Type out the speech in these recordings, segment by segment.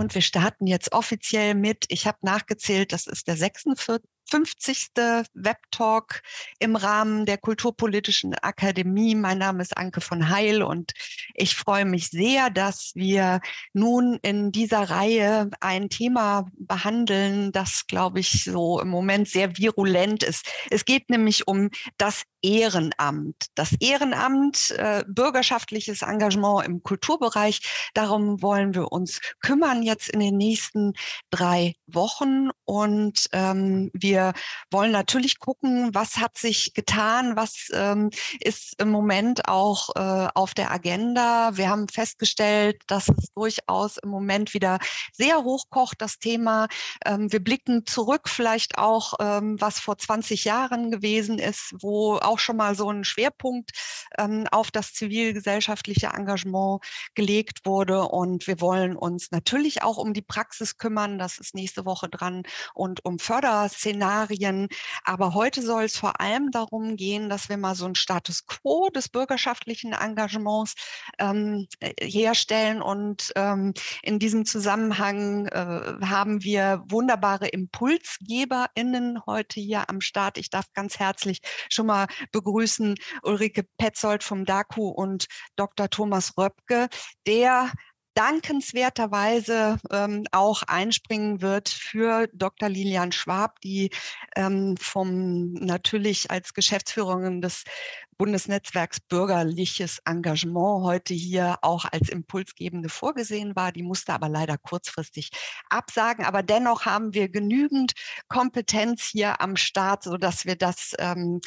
und wir starten jetzt offiziell mit, ich habe nachgezählt, das ist der 46. 50. Webtalk im Rahmen der Kulturpolitischen Akademie. Mein Name ist Anke von Heil und ich freue mich sehr, dass wir nun in dieser Reihe ein Thema behandeln, das, glaube ich, so im Moment sehr virulent ist. Es geht nämlich um das Ehrenamt. Das Ehrenamt, äh, bürgerschaftliches Engagement im Kulturbereich, darum wollen wir uns kümmern jetzt in den nächsten drei Wochen. Und ähm, wir wollen natürlich gucken, was hat sich getan, was ähm, ist im Moment auch äh, auf der Agenda. Wir haben festgestellt, dass es durchaus im Moment wieder sehr hochkocht, das Thema. Ähm, wir blicken zurück vielleicht auch, ähm, was vor 20 Jahren gewesen ist, wo auch schon mal so ein Schwerpunkt ähm, auf das zivilgesellschaftliche Engagement gelegt wurde. Und wir wollen uns natürlich auch um die Praxis kümmern. Das ist nächste Woche dran und um Förderszenarien. Aber heute soll es vor allem darum gehen, dass wir mal so ein Status quo des bürgerschaftlichen Engagements ähm, äh, herstellen. Und ähm, in diesem Zusammenhang äh, haben wir wunderbare ImpulsgeberInnen heute hier am Start. Ich darf ganz herzlich schon mal begrüßen Ulrike Petzold vom DAKU und Dr. Thomas Röpke, der dankenswerterweise ähm, auch einspringen wird für Dr. Lilian Schwab, die ähm, vom natürlich als Geschäftsführerin des Bundesnetzwerks Bürgerliches Engagement heute hier auch als Impulsgebende vorgesehen war. Die musste aber leider kurzfristig absagen. Aber dennoch haben wir genügend Kompetenz hier am Start, sodass wir das ähm,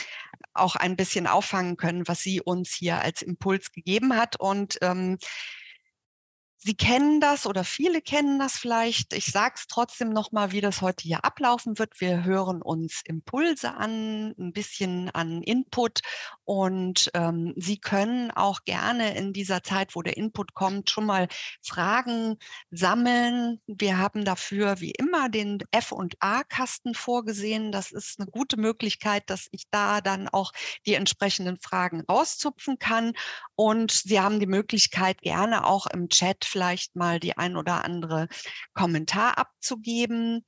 auch ein bisschen auffangen können, was sie uns hier als Impuls gegeben hat. Und ähm, Sie kennen das oder viele kennen das vielleicht. Ich sage es trotzdem nochmal, wie das heute hier ablaufen wird. Wir hören uns Impulse an, ein bisschen an Input und ähm, Sie können auch gerne in dieser Zeit, wo der Input kommt, schon mal Fragen sammeln. Wir haben dafür wie immer den F- und A-Kasten vorgesehen. Das ist eine gute Möglichkeit, dass ich da dann auch die entsprechenden Fragen rauszupfen kann. Und Sie haben die Möglichkeit, gerne auch im Chat vielleicht mal die ein oder andere Kommentar abzugeben.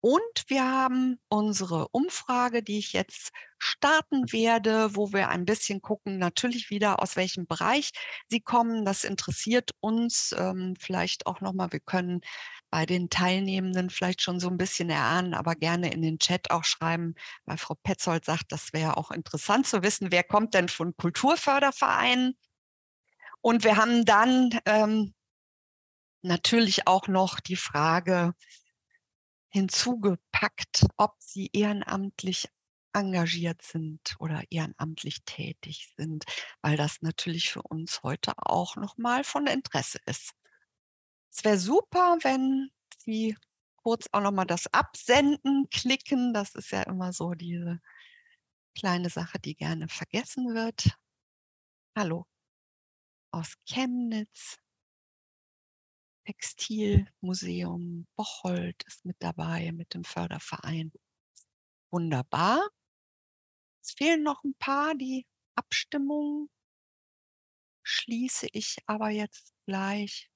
Und wir haben unsere Umfrage, die ich jetzt starten werde, wo wir ein bisschen gucken, natürlich wieder aus welchem Bereich sie kommen. Das interessiert uns ähm, vielleicht auch nochmal. Wir können bei den Teilnehmenden vielleicht schon so ein bisschen erahnen, aber gerne in den Chat auch schreiben, weil Frau Petzold sagt, das wäre auch interessant zu wissen, wer kommt denn von Kulturfördervereinen. Und wir haben dann ähm, natürlich auch noch die Frage hinzugepackt, ob sie ehrenamtlich engagiert sind oder ehrenamtlich tätig sind, weil das natürlich für uns heute auch nochmal von Interesse ist. Es wäre super, wenn Sie kurz auch nochmal das Absenden klicken. Das ist ja immer so diese kleine Sache, die gerne vergessen wird. Hallo aus Chemnitz. Textilmuseum Bocholt ist mit dabei mit dem Förderverein. Wunderbar. Es fehlen noch ein paar, die Abstimmung schließe ich aber jetzt gleich,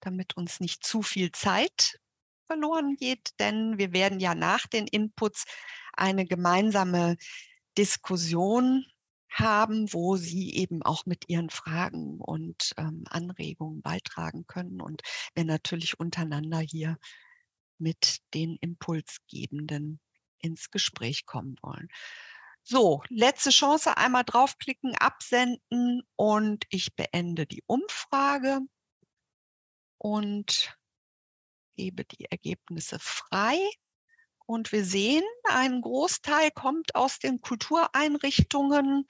damit uns nicht zu viel Zeit verloren geht, denn wir werden ja nach den Inputs eine gemeinsame Diskussion haben, wo sie eben auch mit ihren Fragen und ähm, Anregungen beitragen können und wir natürlich untereinander hier mit den Impulsgebenden ins Gespräch kommen wollen. So, letzte Chance, einmal draufklicken, absenden und ich beende die Umfrage und gebe die Ergebnisse frei. Und wir sehen, ein Großteil kommt aus den Kultureinrichtungen,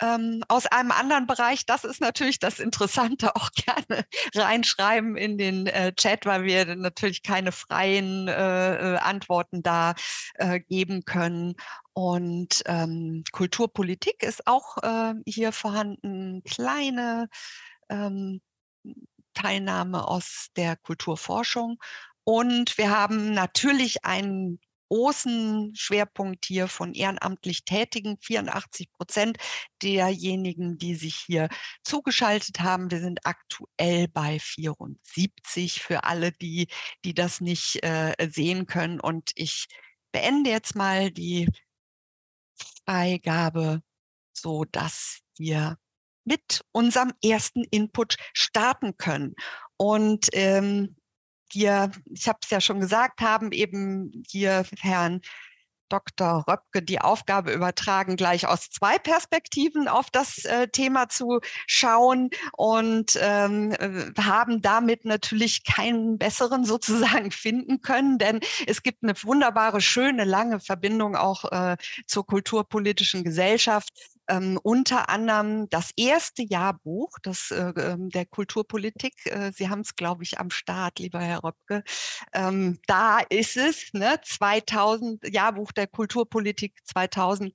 ähm, aus einem anderen Bereich. Das ist natürlich das Interessante, auch gerne reinschreiben in den äh, Chat, weil wir natürlich keine freien äh, äh, Antworten da äh, geben können. Und ähm, Kulturpolitik ist auch äh, hier vorhanden. Kleine ähm, Teilnahme aus der Kulturforschung. Und wir haben natürlich einen großen Schwerpunkt hier von ehrenamtlich Tätigen, 84 Prozent derjenigen, die sich hier zugeschaltet haben. Wir sind aktuell bei 74 für alle, die, die das nicht äh, sehen können. Und ich beende jetzt mal die Freigabe, so dass wir mit unserem ersten Input starten können. Und ähm, wir, ich habe es ja schon gesagt, haben eben hier Herrn Dr. Röpke die Aufgabe übertragen, gleich aus zwei Perspektiven auf das äh, Thema zu schauen und ähm, äh, haben damit natürlich keinen besseren sozusagen finden können, denn es gibt eine wunderbare, schöne, lange Verbindung auch äh, zur kulturpolitischen Gesellschaft ähm, unter anderem das erste Jahrbuch das, äh, ähm, der Kulturpolitik. Äh, Sie haben es, glaube ich, am Start, lieber Herr Röpke. Ähm, da ist es, ne, 2000, Jahrbuch der Kulturpolitik 2000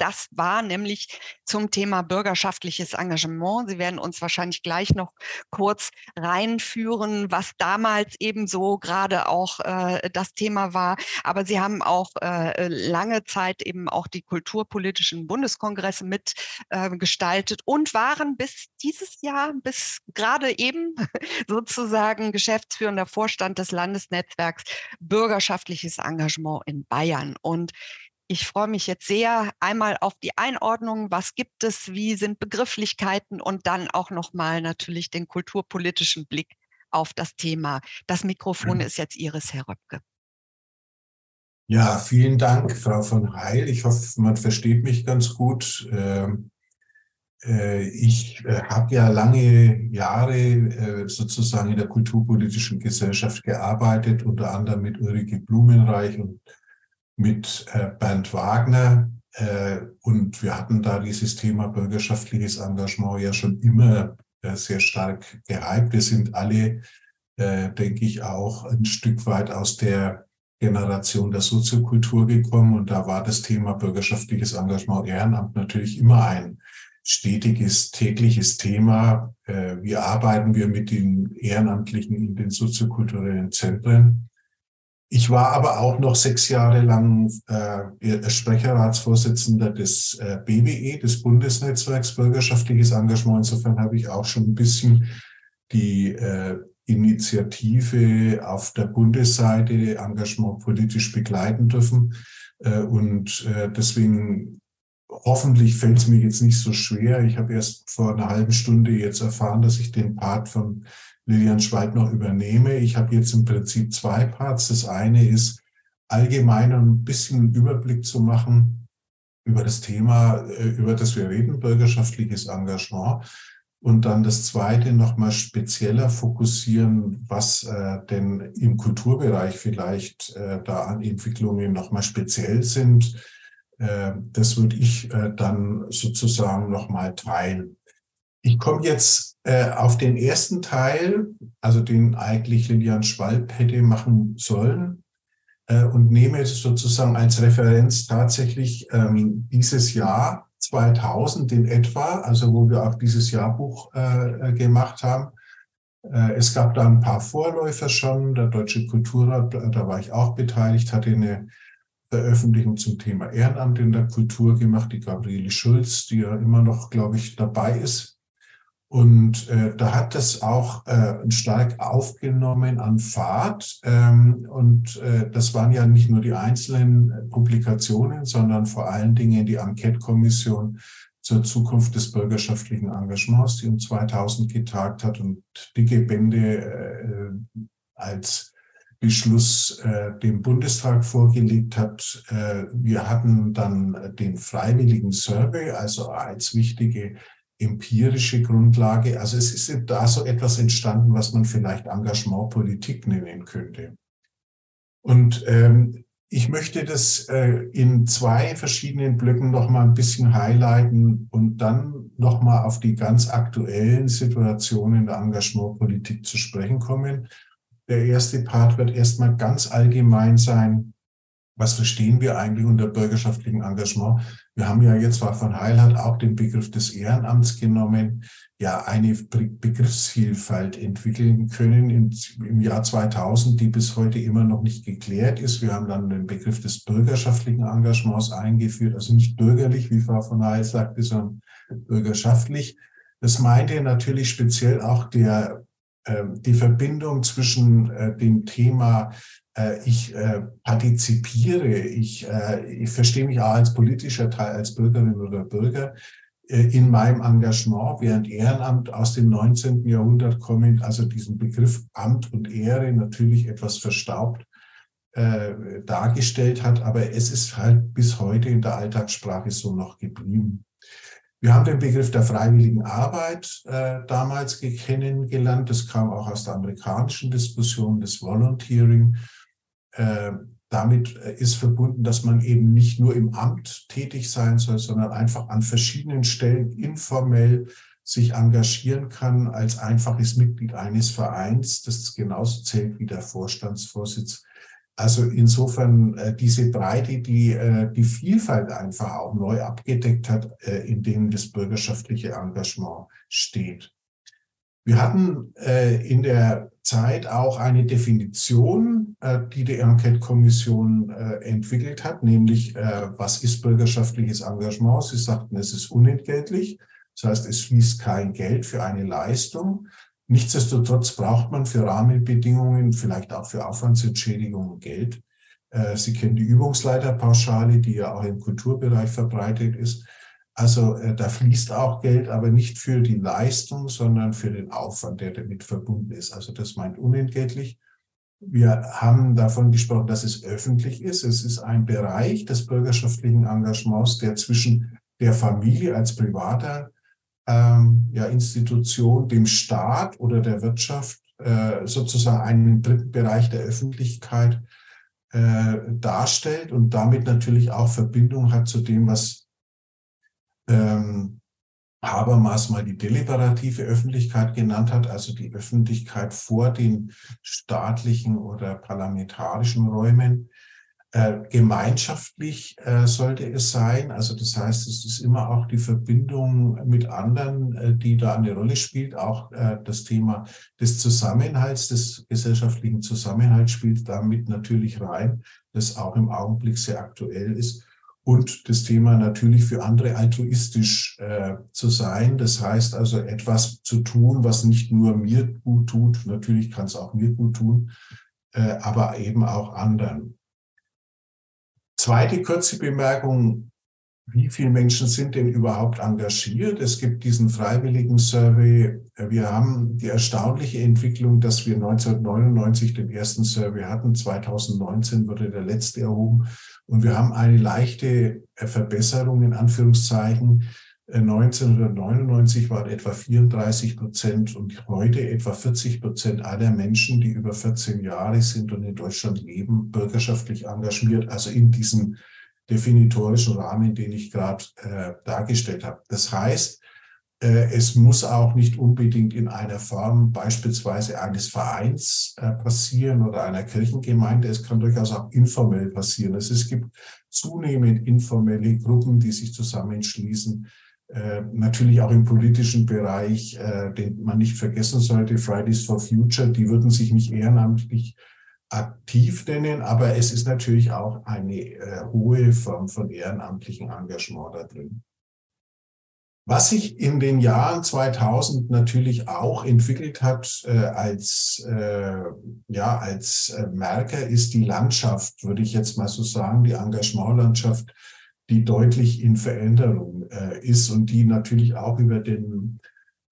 das war nämlich zum Thema bürgerschaftliches Engagement. Sie werden uns wahrscheinlich gleich noch kurz reinführen, was damals eben so gerade auch äh, das Thema war. Aber Sie haben auch äh, lange Zeit eben auch die kulturpolitischen Bundeskongresse mitgestaltet äh, und waren bis dieses Jahr, bis gerade eben sozusagen geschäftsführender Vorstand des Landesnetzwerks Bürgerschaftliches Engagement in Bayern. Und ich freue mich jetzt sehr einmal auf die Einordnung, was gibt es, wie sind Begrifflichkeiten und dann auch nochmal natürlich den kulturpolitischen Blick auf das Thema. Das Mikrofon ist jetzt Ihres, Herr Röpke. Ja, vielen Dank, Frau von Heil. Ich hoffe, man versteht mich ganz gut. Ähm, äh, ich äh, habe ja lange Jahre äh, sozusagen in der kulturpolitischen Gesellschaft gearbeitet, unter anderem mit Ulrike Blumenreich und mit äh, Bernd Wagner. Äh, und wir hatten da dieses Thema bürgerschaftliches Engagement ja schon immer äh, sehr stark gehypt. Wir sind alle, denke ich, auch ein Stück weit aus der Generation der Soziokultur gekommen. Und da war das Thema bürgerschaftliches Engagement, Ehrenamt natürlich immer ein stetiges, tägliches Thema. Wie arbeiten wir mit den Ehrenamtlichen in den soziokulturellen Zentren? Ich war aber auch noch sechs Jahre lang äh, Sprecherratsvorsitzender des äh, BWE, des Bundesnetzwerks Bürgerschaftliches Engagement. Insofern habe ich auch schon ein bisschen die äh, Initiative auf der Bundesseite Engagement politisch begleiten dürfen. Äh, und äh, deswegen hoffentlich fällt es mir jetzt nicht so schwer. Ich habe erst vor einer halben Stunde jetzt erfahren, dass ich den Part von Lilian noch übernehme. Ich habe jetzt im Prinzip zwei Parts. Das eine ist, allgemein ein bisschen Überblick zu machen über das Thema, äh, über das wir reden, bürgerschaftliches Engagement. Und dann das zweite nochmal spezieller fokussieren, was äh, denn im Kulturbereich vielleicht äh, da an Entwicklungen nochmal speziell sind. Äh, das würde ich äh, dann sozusagen nochmal teilen. Ich komme jetzt äh, auf den ersten Teil, also den eigentlich Lilian Schwalb hätte machen sollen, äh, und nehme sozusagen als Referenz tatsächlich ähm, dieses Jahr 2000 in etwa, also wo wir auch dieses Jahrbuch äh, äh gemacht haben. Äh, es gab da ein paar Vorläufer schon. Der Deutsche Kulturrat, da war ich auch beteiligt, hatte eine Veröffentlichung zum Thema Ehrenamt in der Kultur gemacht, die Gabriele Schulz, die ja immer noch, glaube ich, dabei ist. Und äh, da hat es auch äh, stark aufgenommen an Fahrt. Ähm, und äh, das waren ja nicht nur die einzelnen Publikationen, sondern vor allen Dingen die Enquete-Kommission zur Zukunft des bürgerschaftlichen Engagements, die um 2000 getagt hat und dicke Bände äh, als Beschluss äh, dem Bundestag vorgelegt hat. Äh, wir hatten dann den freiwilligen Survey, also als wichtige empirische Grundlage. Also es ist da so etwas entstanden, was man vielleicht Engagementpolitik nennen könnte. Und ähm, ich möchte das äh, in zwei verschiedenen Blöcken noch mal ein bisschen highlighten und dann noch mal auf die ganz aktuellen Situationen der Engagementpolitik zu sprechen kommen. Der erste Part wird erstmal ganz allgemein sein, was verstehen wir eigentlich unter bürgerschaftlichem Engagement? Wir haben ja jetzt, Frau von Heil hat auch den Begriff des Ehrenamts genommen, ja eine Begriffsvielfalt entwickeln können im, Jahr 2000, die bis heute immer noch nicht geklärt ist. Wir haben dann den Begriff des bürgerschaftlichen Engagements eingeführt, also nicht bürgerlich, wie Frau von Heil sagte, sondern bürgerschaftlich. Das meinte natürlich speziell auch der, äh, die Verbindung zwischen äh, dem Thema ich äh, partizipiere, ich, äh, ich verstehe mich auch als politischer Teil, als Bürgerin oder Bürger in meinem Engagement, während Ehrenamt aus dem 19. Jahrhundert kommend, also diesen Begriff Amt und Ehre natürlich etwas verstaubt äh, dargestellt hat, aber es ist halt bis heute in der Alltagssprache so noch geblieben. Wir haben den Begriff der freiwilligen Arbeit äh, damals kennengelernt. Das kam auch aus der amerikanischen Diskussion des Volunteering. Äh, damit äh, ist verbunden, dass man eben nicht nur im Amt tätig sein soll, sondern einfach an verschiedenen Stellen informell sich engagieren kann als einfaches Mitglied eines Vereins, das genauso zählt wie der Vorstandsvorsitz. Also insofern äh, diese Breite, die äh, die Vielfalt einfach auch neu abgedeckt hat, äh, in dem das bürgerschaftliche Engagement steht. Wir hatten äh, in der Zeit auch eine Definition, äh, die die Enquete-Kommission äh, entwickelt hat, nämlich äh, was ist bürgerschaftliches Engagement? Sie sagten, es ist unentgeltlich. Das heißt, es fließt kein Geld für eine Leistung. Nichtsdestotrotz braucht man für Rahmenbedingungen, vielleicht auch für Aufwandsentschädigungen Geld. Sie kennen die Übungsleiterpauschale, die ja auch im Kulturbereich verbreitet ist. Also äh, da fließt auch Geld, aber nicht für die Leistung, sondern für den Aufwand, der damit verbunden ist. Also das meint unentgeltlich. Wir haben davon gesprochen, dass es öffentlich ist. Es ist ein Bereich des bürgerschaftlichen Engagements, der zwischen der Familie als privater ähm, ja, Institution, dem Staat oder der Wirtschaft äh, sozusagen einen dritten Bereich der Öffentlichkeit äh, darstellt und damit natürlich auch Verbindung hat zu dem, was ähm, Habermas mal die deliberative Öffentlichkeit genannt hat, also die Öffentlichkeit vor den staatlichen oder parlamentarischen Räumen. Äh, gemeinschaftlich äh, sollte es sein. Also das heißt, es ist immer auch die Verbindung mit anderen, äh, die da eine Rolle spielt. Auch äh, das Thema des Zusammenhalts, des gesellschaftlichen Zusammenhalts spielt damit natürlich rein, das auch im Augenblick sehr aktuell ist und das Thema natürlich für andere altruistisch äh, zu sein. Das heißt also etwas zu tun, was nicht nur mir gut tut, natürlich kann es auch mir gut tun, äh, aber eben auch anderen. Zweite kurze Bemerkung, wie viele Menschen sind denn überhaupt engagiert? Es gibt diesen freiwilligen Survey. Wir haben die erstaunliche Entwicklung, dass wir 1999 den ersten Survey hatten. 2019 wurde der letzte erhoben. Und wir haben eine leichte äh, Verbesserung in Anführungszeichen. 1999 äh, waren etwa 34 Prozent und heute etwa 40 Prozent aller Menschen, die über 14 Jahre sind und in Deutschland leben, bürgerschaftlich engagiert, also in diesem definitorischen Rahmen, den ich gerade äh, dargestellt habe. Das heißt, äh, es muss auch nicht unbedingt in einer Form beispielsweise eines Vereins äh, passieren oder einer Kirchengemeinde. Es kann durchaus auch informell passieren. Also es gibt zunehmend informelle Gruppen, die sich zusammenschließen. Äh, natürlich auch im politischen Bereich, den man nicht vergessen sollte, Fridays for Future, die würden sich nicht ehrenamtlich aktiv nennen, aber es ist natürlich auch eine hohe Form von ehrenamtlichem Engagement da drin. Was sich in den Jahren 2000 natürlich auch entwickelt hat äh, als, äh, ja, als äh, Merker, ist die Landschaft, würde ich jetzt mal so sagen, die Engagementlandschaft, die deutlich in Veränderung äh, ist und die natürlich auch über den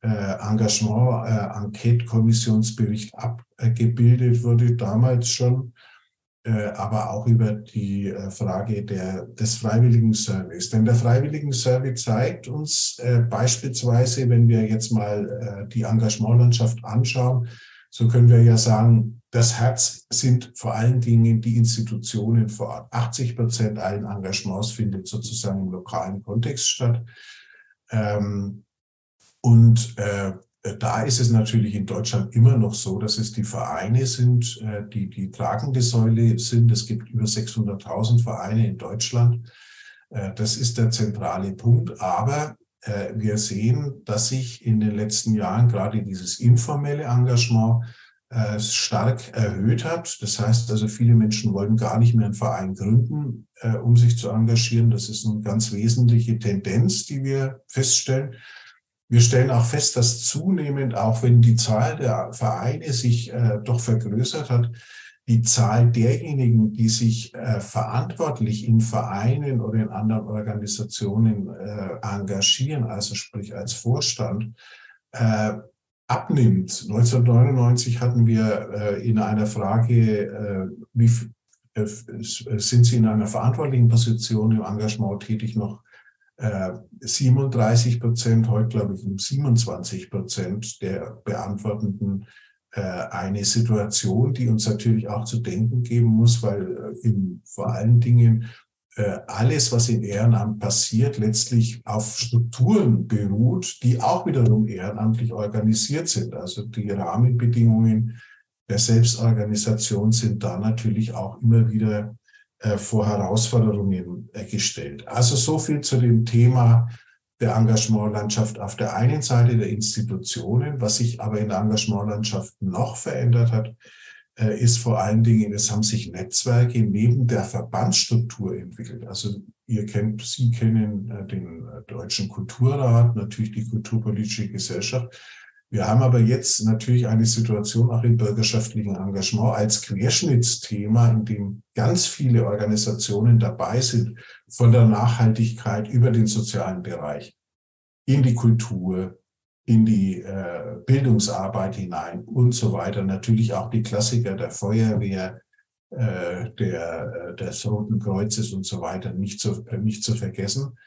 äh, Engagement-Enquete-Kommissionsbericht äh, abgebildet wurde, damals schon. Äh, aber auch über die äh, Frage der, des freiwilligen Service. Denn der freiwilligen Service zeigt uns äh, beispielsweise, wenn wir jetzt mal äh, die Engagementlandschaft anschauen, so können wir ja sagen, das Herz sind vor allen Dingen die Institutionen vor Ort. 80 Prozent allen Engagements findet sozusagen im lokalen Kontext statt. Ähm, und äh, äh, da ist es natürlich in Deutschland immer noch so, dass es die Vereine sind, äh, die die tragende Säule sind. Es gibt über 600.000 Vereine in Deutschland. Äh, das ist der zentrale Punkt. Aber wir sehen, dass sich in den letzten Jahren gerade dieses informelle Engagement stark erhöht hat. Das heißt also, viele Menschen wollen gar nicht mehr einen Verein gründen, um sich zu engagieren. Das ist eine ganz wesentliche Tendenz, die wir feststellen. Wir stellen auch fest, dass zunehmend, auch wenn die Zahl der Vereine sich äh, doch vergrößert hat, die Zahl derjenigen, die sich äh, verantwortlich in Vereinen oder in anderen Organisationen äh, engagieren, also sprich als Vorstand, äh, abnimmt. 1999 hatten wir äh, in einer Frage, äh, wie sind Sie in einer verantwortlichen Position im Engagement tätig, noch 37 äh, Prozent, heute glaube ich um 27 Prozent der Beantwortenden äh, eine Situation, die uns natürlich auch zu denken geben muss, weil äh, in, vor allen Dingen alles, was im Ehrenamt passiert, letztlich auf Strukturen beruht, die auch wiederum ehrenamtlich organisiert sind. Also die Rahmenbedingungen der Selbstorganisation sind da natürlich auch immer wieder vor Herausforderungen äh, gestellt. Also so viel zu dem Thema der Engagementlandschaft auf der einen Seite der Institutionen. Was sich aber in der Engagementlandschaft noch verändert hat, äh, ist vor allen Dingen, es haben sich Netzwerke neben der Verbandsstruktur entwickelt. Also ihr kennt, Sie kennen den Deutschen Kulturrat, natürlich die Kulturpolitische Gesellschaft. Wir haben aber jetzt natürlich eine Situation auch im bürgerschaftlichen Engagement als Querschnittsthema, in dem ganz viele Organisationen dabei sind, von der Nachhaltigkeit über den sozialen Bereich in die Kultur, in die äh, Bildungsarbeit hinein und so weiter. Natürlich auch die Klassiker der Feuerwehr, äh, der, äh, des Roten Kreuzes und so weiter nicht zu, nicht zu vergessen.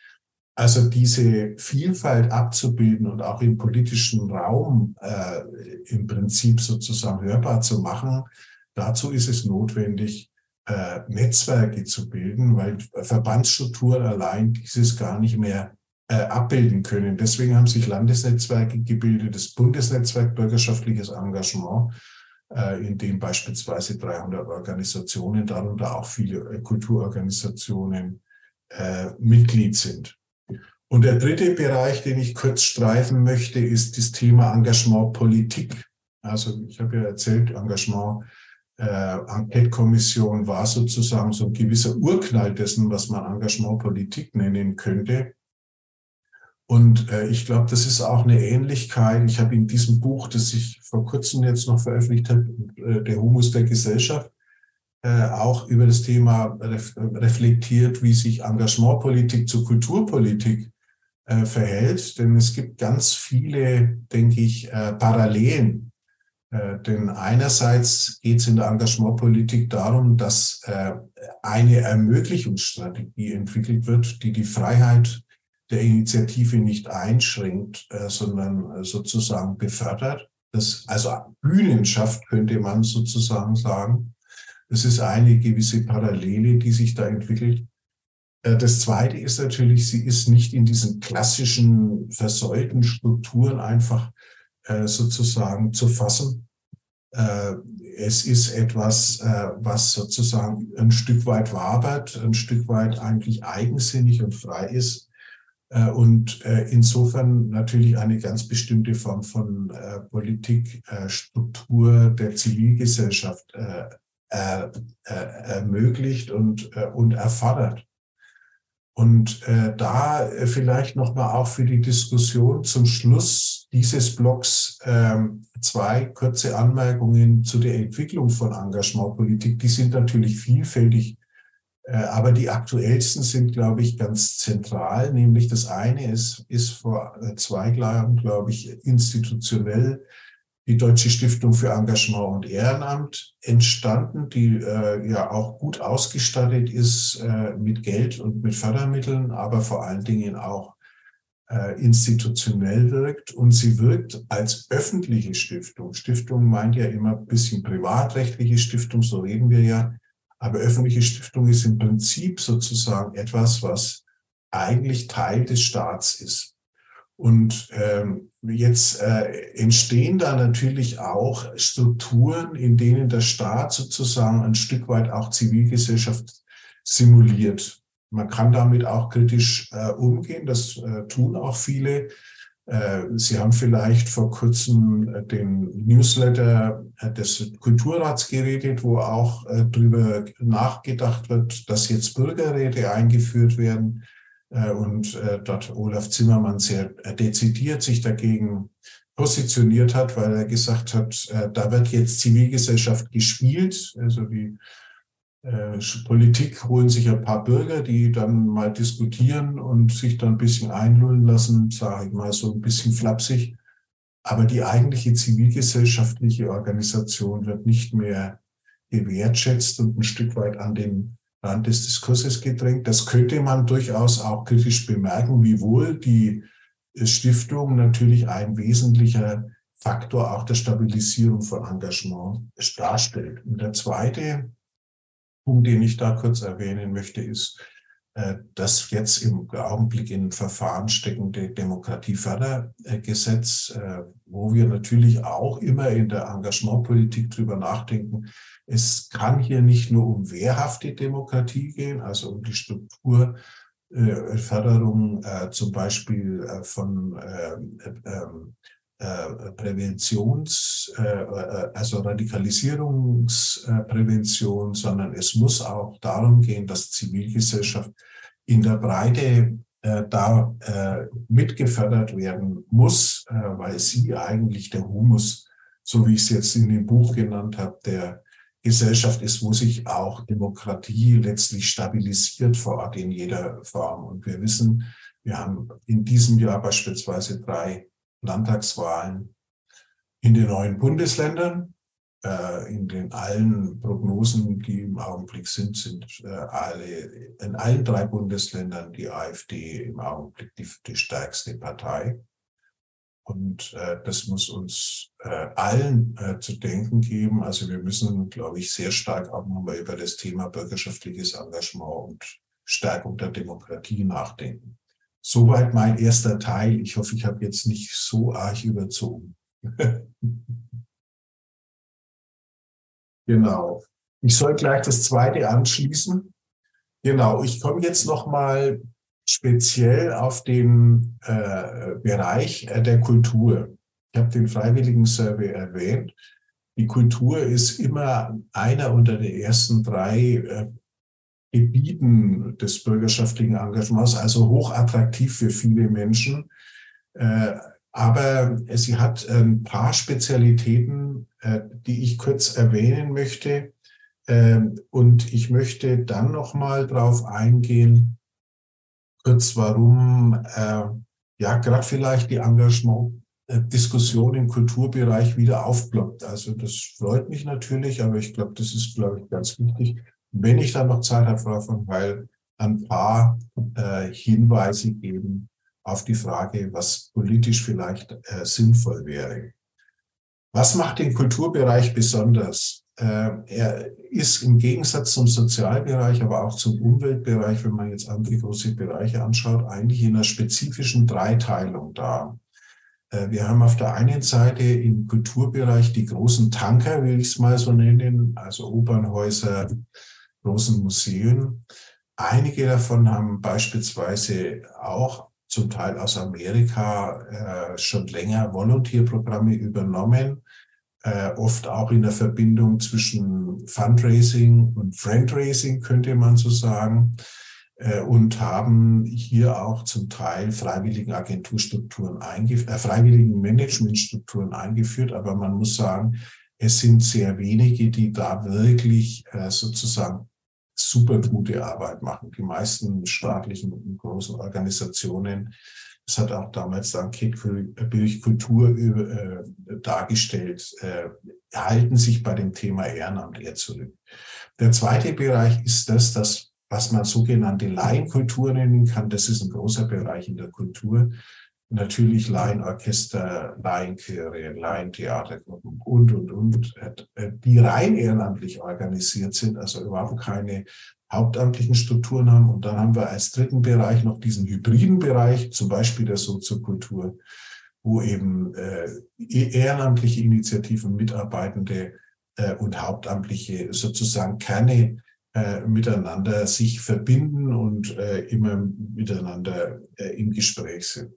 Also diese Vielfalt abzubilden und auch im politischen Raum äh, im Prinzip sozusagen hörbar zu machen, dazu ist es notwendig, äh, Netzwerke zu bilden, weil Verbandsstrukturen allein dieses gar nicht mehr äh, abbilden können. Deswegen haben sich Landesnetzwerke gebildet, das Bundesnetzwerk bürgerschaftliches Engagement, äh, in dem beispielsweise 300 Organisationen, darunter auch viele äh, Kulturorganisationen, äh, Mitglied sind. Und der dritte Bereich, den ich kurz streifen möchte, ist das Thema Engagement Politik. Also ich habe ja erzählt, Engagement äh, Enquete-Kommission war sozusagen so ein gewisser Urknall dessen, was man Engagement Politik nennen könnte. Und äh, ich glaube, das ist auch eine Ähnlichkeit. Ich habe in diesem Buch, das ich vor kurzem jetzt noch veröffentlicht habe, äh, der Humus der Gesellschaft, äh, auch über das Thema ref reflektiert, wie sich Engagementpolitik zu Kulturpolitik äh, verhält. Denn es gibt ganz viele, denke ich, äh, Parallelen. Äh, denn einerseits geht es in der Engagementpolitik darum, dass eine Ermöglichungsstrategie entwickelt wird, die die Freiheit der Initiative nicht einschränkt, sondern sozusagen befördert. Das, also Bühnen schafft, könnte man sozusagen sagen. Das ist eine gewisse Parallele, die sich da entwickelt. Äh, das Zweite ist natürlich, sie ist nicht in diesen klassischen versäulten Strukturen einfach äh, sozusagen zu fassen. Äh, es ist etwas, was sozusagen ein Stück weit wabert, ein Stück weit eigentlich eigensinnig und frei ist und insofern natürlich eine ganz bestimmte Form von Politikstruktur der Zivilgesellschaft ermöglicht und erfordert. Und äh, da äh, vielleicht nochmal auch für die Diskussion zum Schluss dieses Blogs ähm, zwei kurze Anmerkungen zu der Entwicklung von Engagementpolitik. Die sind natürlich vielfältig, äh, aber die aktuellsten sind, glaube ich, ganz zentral. Nämlich das eine ist, ist vor äh, zwei Jahren, glaube ich, institutionell die Deutsche Stiftung für Engagement und Ehrenamt entstanden, die äh, ja auch gut ausgestattet ist äh, mit Geld und mit Fördermitteln, aber vor allen Dingen auch äh, institutionell wirkt. Und sie wirkt als öffentliche Stiftung. Stiftung meint ja immer ein bisschen privatrechtliche Stiftung, so reden wir ja. Aber öffentliche Stiftung ist im Prinzip sozusagen etwas, was eigentlich Teil des Staats ist. Und ähm, jetzt äh, entstehen da natürlich auch Strukturen, in denen der Staat sozusagen ein Stück weit auch Zivilgesellschaft simuliert. Man kann damit auch kritisch äh, umgehen, das äh, tun auch viele. Äh, Sie haben vielleicht vor kurzem äh, den Newsletter äh, des Kulturrats geredet, wo auch darüber nachgedacht wird, dass jetzt Bürgerräte eingeführt werden und äh, dort Olaf Zimmermann sehr äh, dezidiert sich dagegen positioniert hat, weil er gesagt hat, da wird jetzt Zivilgesellschaft gespielt. Also die Politik holen sich ein paar Bürger, die dann mal diskutieren und sich dann ein bisschen einlullen lassen, sage ich mal so ein bisschen flapsig. Aber die eigentliche zivilgesellschaftliche Organisation wird nicht mehr gewertschätzt und ein Stück weit an den Rand des Diskurses gedrängt. Das könnte man durchaus auch kritisch bemerken, wiewohl die Stiftung natürlich ein wesentlicher Faktor auch der Stabilisierung von Engagement darstellt. Und der zweite Punkt, den ich da kurz erwähnen möchte, ist äh, das jetzt im Augenblick in Verfahren steckende Demokratiefördergesetz, äh, wo wir natürlich auch immer in der Engagementpolitik drüber nachdenken, es kann hier nicht nur um wehrhafte Demokratie gehen, also um die Strukturförderung äh, äh, zum Beispiel äh, von ähm, ähm, äh, Präventions, äh, äh, also Radikalisierungsprävention, sondern es muss auch darum gehen, dass Zivilgesellschaft in der Breite da mitgefördert werden muss, weil sie eigentlich der Humus, so wie ich es jetzt in dem Buch genannt habe, der Gesellschaft ist, wo sich auch Demokratie letztlich stabilisiert vor Ort in jeder Form. Und wir wissen, wir haben in diesem Jahr beispielsweise drei Landtagswahlen in den neuen Bundesländern. Äh, in den allen Prognosen, die im Augenblick sind, sind äh, alle, in allen drei Bundesländern die AfD im Augenblick die, die stärkste Partei. Und äh, das muss uns äh, allen äh, zu denken geben. Also wir müssen, glaube ich, sehr stark auch nochmal über das Thema bürgerschaftliches Engagement und Stärkung der Demokratie nachdenken. Soweit mein erster Teil. Ich hoffe, ich habe jetzt nicht so arg überzogen. genau. Ich soll gleich das zweite anschließen. Genau. Ich komme jetzt nochmal speziell auf den äh, Bereich äh, der Kultur. Ich habe den Freiwilligen Survey erwähnt. Die Kultur ist immer einer unter den ersten drei äh, Gebieten des bürgerschaftlichen Engagements, also hochattraktiv für viele Menschen. Äh, aber sie hat ein paar Spezialitäten, äh, die ich kurz erwähnen möchte. Ähm, und ich möchte dann nochmal darauf eingehen, kurz, warum äh, ja gerade vielleicht die Engagement-Diskussion im Kulturbereich wieder aufploppt. Also das freut mich natürlich, aber ich glaube, das ist, glaube ich, ganz wichtig. Wenn ich dann noch Zeit habe, Frau von Weil, ein paar äh, Hinweise geben auf die Frage, was politisch vielleicht äh, sinnvoll wäre. Was macht den Kulturbereich besonders? Äh, er ist im Gegensatz zum Sozialbereich, aber auch zum Umweltbereich, wenn man jetzt andere große Bereiche anschaut, eigentlich in einer spezifischen Dreiteilung da. Äh, wir haben auf der einen Seite im Kulturbereich die großen Tanker, will ich es mal so nennen, also Opernhäuser, großen Museen. Einige davon haben beispielsweise auch zum Teil aus Amerika äh, schon länger Volontierprogramme übernommen äh, oft auch in der Verbindung zwischen Fundraising und Friendraising, könnte man so sagen, äh, und haben hier auch zum Teil freiwilligen Agenturstrukturen eingeführt, äh, freiwilligen Managementstrukturen eingeführt. Aber man muss sagen, es sind sehr wenige, die da wirklich äh, sozusagen super gute Arbeit machen. Die meisten staatlichen und großen Organisationen das hat auch damals dann Kultur äh, dargestellt, äh, halten sich bei dem Thema Ehrenamt eher zurück. Der zweite Bereich ist das, dass, was man sogenannte Laienkultur nennen kann. Das ist ein großer Bereich in der Kultur. natürlich Laienorchester, Laienchöre, Laientheatergruppen und, und, und, äh, die rein ehrenamtlich organisiert sind, also überhaupt keine hauptamtlichen Strukturen haben. Und dann haben wir als dritten Bereich noch diesen hybriden Bereich, zum Beispiel der Soziokultur, wo eben äh, ehrenamtliche Initiativen, Mitarbeitende äh, und hauptamtliche sozusagen Kerne äh, miteinander sich verbinden und äh, immer miteinander äh, im Gespräch sind.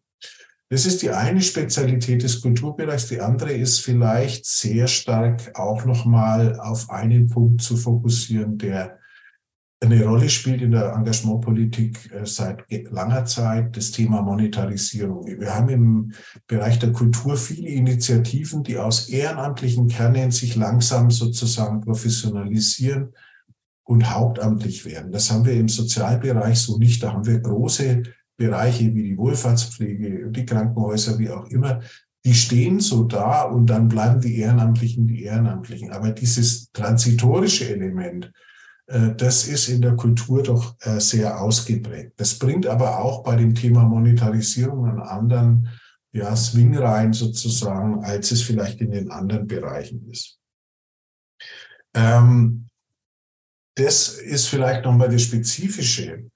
Das ist die eine Spezialität des Kulturbereichs. Die andere ist vielleicht sehr stark auch nochmal auf einen Punkt zu fokussieren, der eine Rolle spielt in der Engagementpolitik äh, seit langer Zeit, das Thema Monetarisierung. Wir haben im Bereich der Kultur viele Initiativen, die aus ehrenamtlichen Kernen sich langsam sozusagen professionalisieren und hauptamtlich werden. Das haben wir im Sozialbereich so nicht. Da haben wir große Bereiche wie die Wohlfahrtspflege, die Krankenhäuser, wie auch immer, die stehen so da und dann bleiben die Ehrenamtlichen die Ehrenamtlichen. Aber dieses transitorische Element, das ist in der Kultur doch äh, sehr ausgeprägt. Das bringt aber auch bei dem Thema Monetarisierung einen anderen ja, Swing rein sozusagen, als es vielleicht in den anderen Bereichen ist. Ähm, das ist vielleicht nochmal das Spezifische.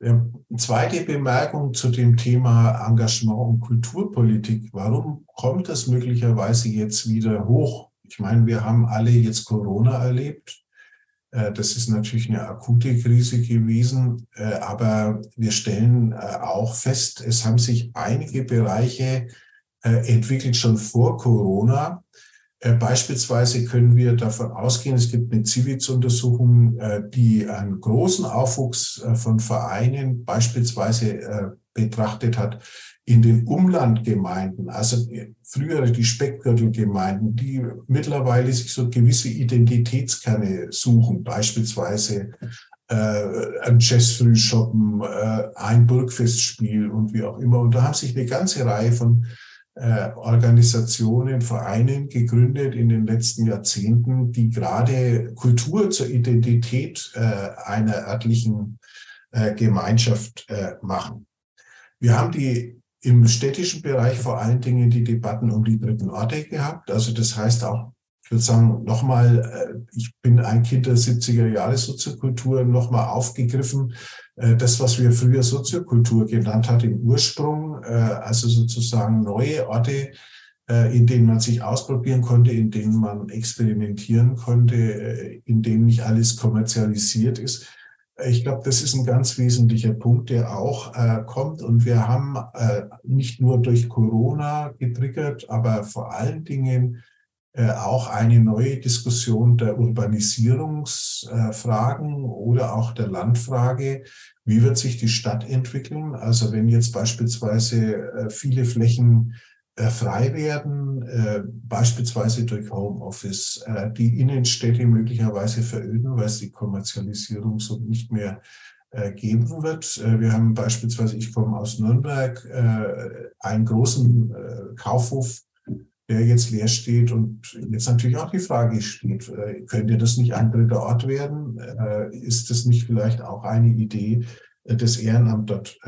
Ähm, zweite Bemerkung zu dem Thema Engagement und Kulturpolitik. Warum kommt das möglicherweise jetzt wieder hoch? Ich meine, wir haben alle jetzt Corona erlebt. Äh, das ist natürlich eine akute Krise gewesen, äh, aber wir stellen äh, auch fest, es haben sich einige Bereiche entwickelt schon vor Corona, beispielsweise können wir davon ausgehen, es gibt eine Civics-Untersuchung, äh, die einen großen Aufwuchs von Vereinen beispielsweise betrachtet hat in den Umlandgemeinden, also früher die Speckgürtelgemeinden, die mittlerweile sich so gewisse Identitätskerne suchen, beispielsweise ein Jazzfrühshoppen, ein Burgfestspiel und wie auch immer. Und da haben sich eine ganze Reihe von äh, Organisationen, Vereinen gegründet in den letzten Jahrzehnten, die gerade Kultur zur Identität äh, einer örtlichen äh, Gemeinschaft äh, machen. Wir haben die im städtischen Bereich vor allen Dingen die Debatten um die dritten Orte gehabt. Also das heißt auch, ich würde sagen, nochmal, äh, ich bin ein Kind der 70er Jahre Soziokultur, nochmal aufgegriffen, äh, das, was wir früher Soziokultur genannt hat, im Ursprung, äh, also sozusagen neue Orte, in denen man sich ausprobieren konnte, in denen man experimentieren konnte, in denen nicht alles kommerzialisiert ist. Ich glaube, das ist ein ganz wesentlicher Punkt, der auch äh, kommt. Und wir haben äh, nicht nur durch Corona getriggert, aber vor allen Dingen äh, auch eine neue Diskussion der Urbanisierungsfragen oder auch der Landfrage. Wie wird sich die Stadt entwickeln? Also wenn jetzt beispielsweise äh, viele Flächen äh, frei werden, beispielsweise durch Homeoffice, die Innenstädte möglicherweise veröden, weil es die Kommerzialisierung so nicht mehr geben wird. Wir haben beispielsweise, ich komme aus Nürnberg, einen großen Kaufhof der jetzt leer steht und jetzt natürlich auch die Frage steht, äh, könnte das nicht ein dritter Ort werden? Äh, ist das nicht vielleicht auch eine Idee, äh, das Ehrenamt dort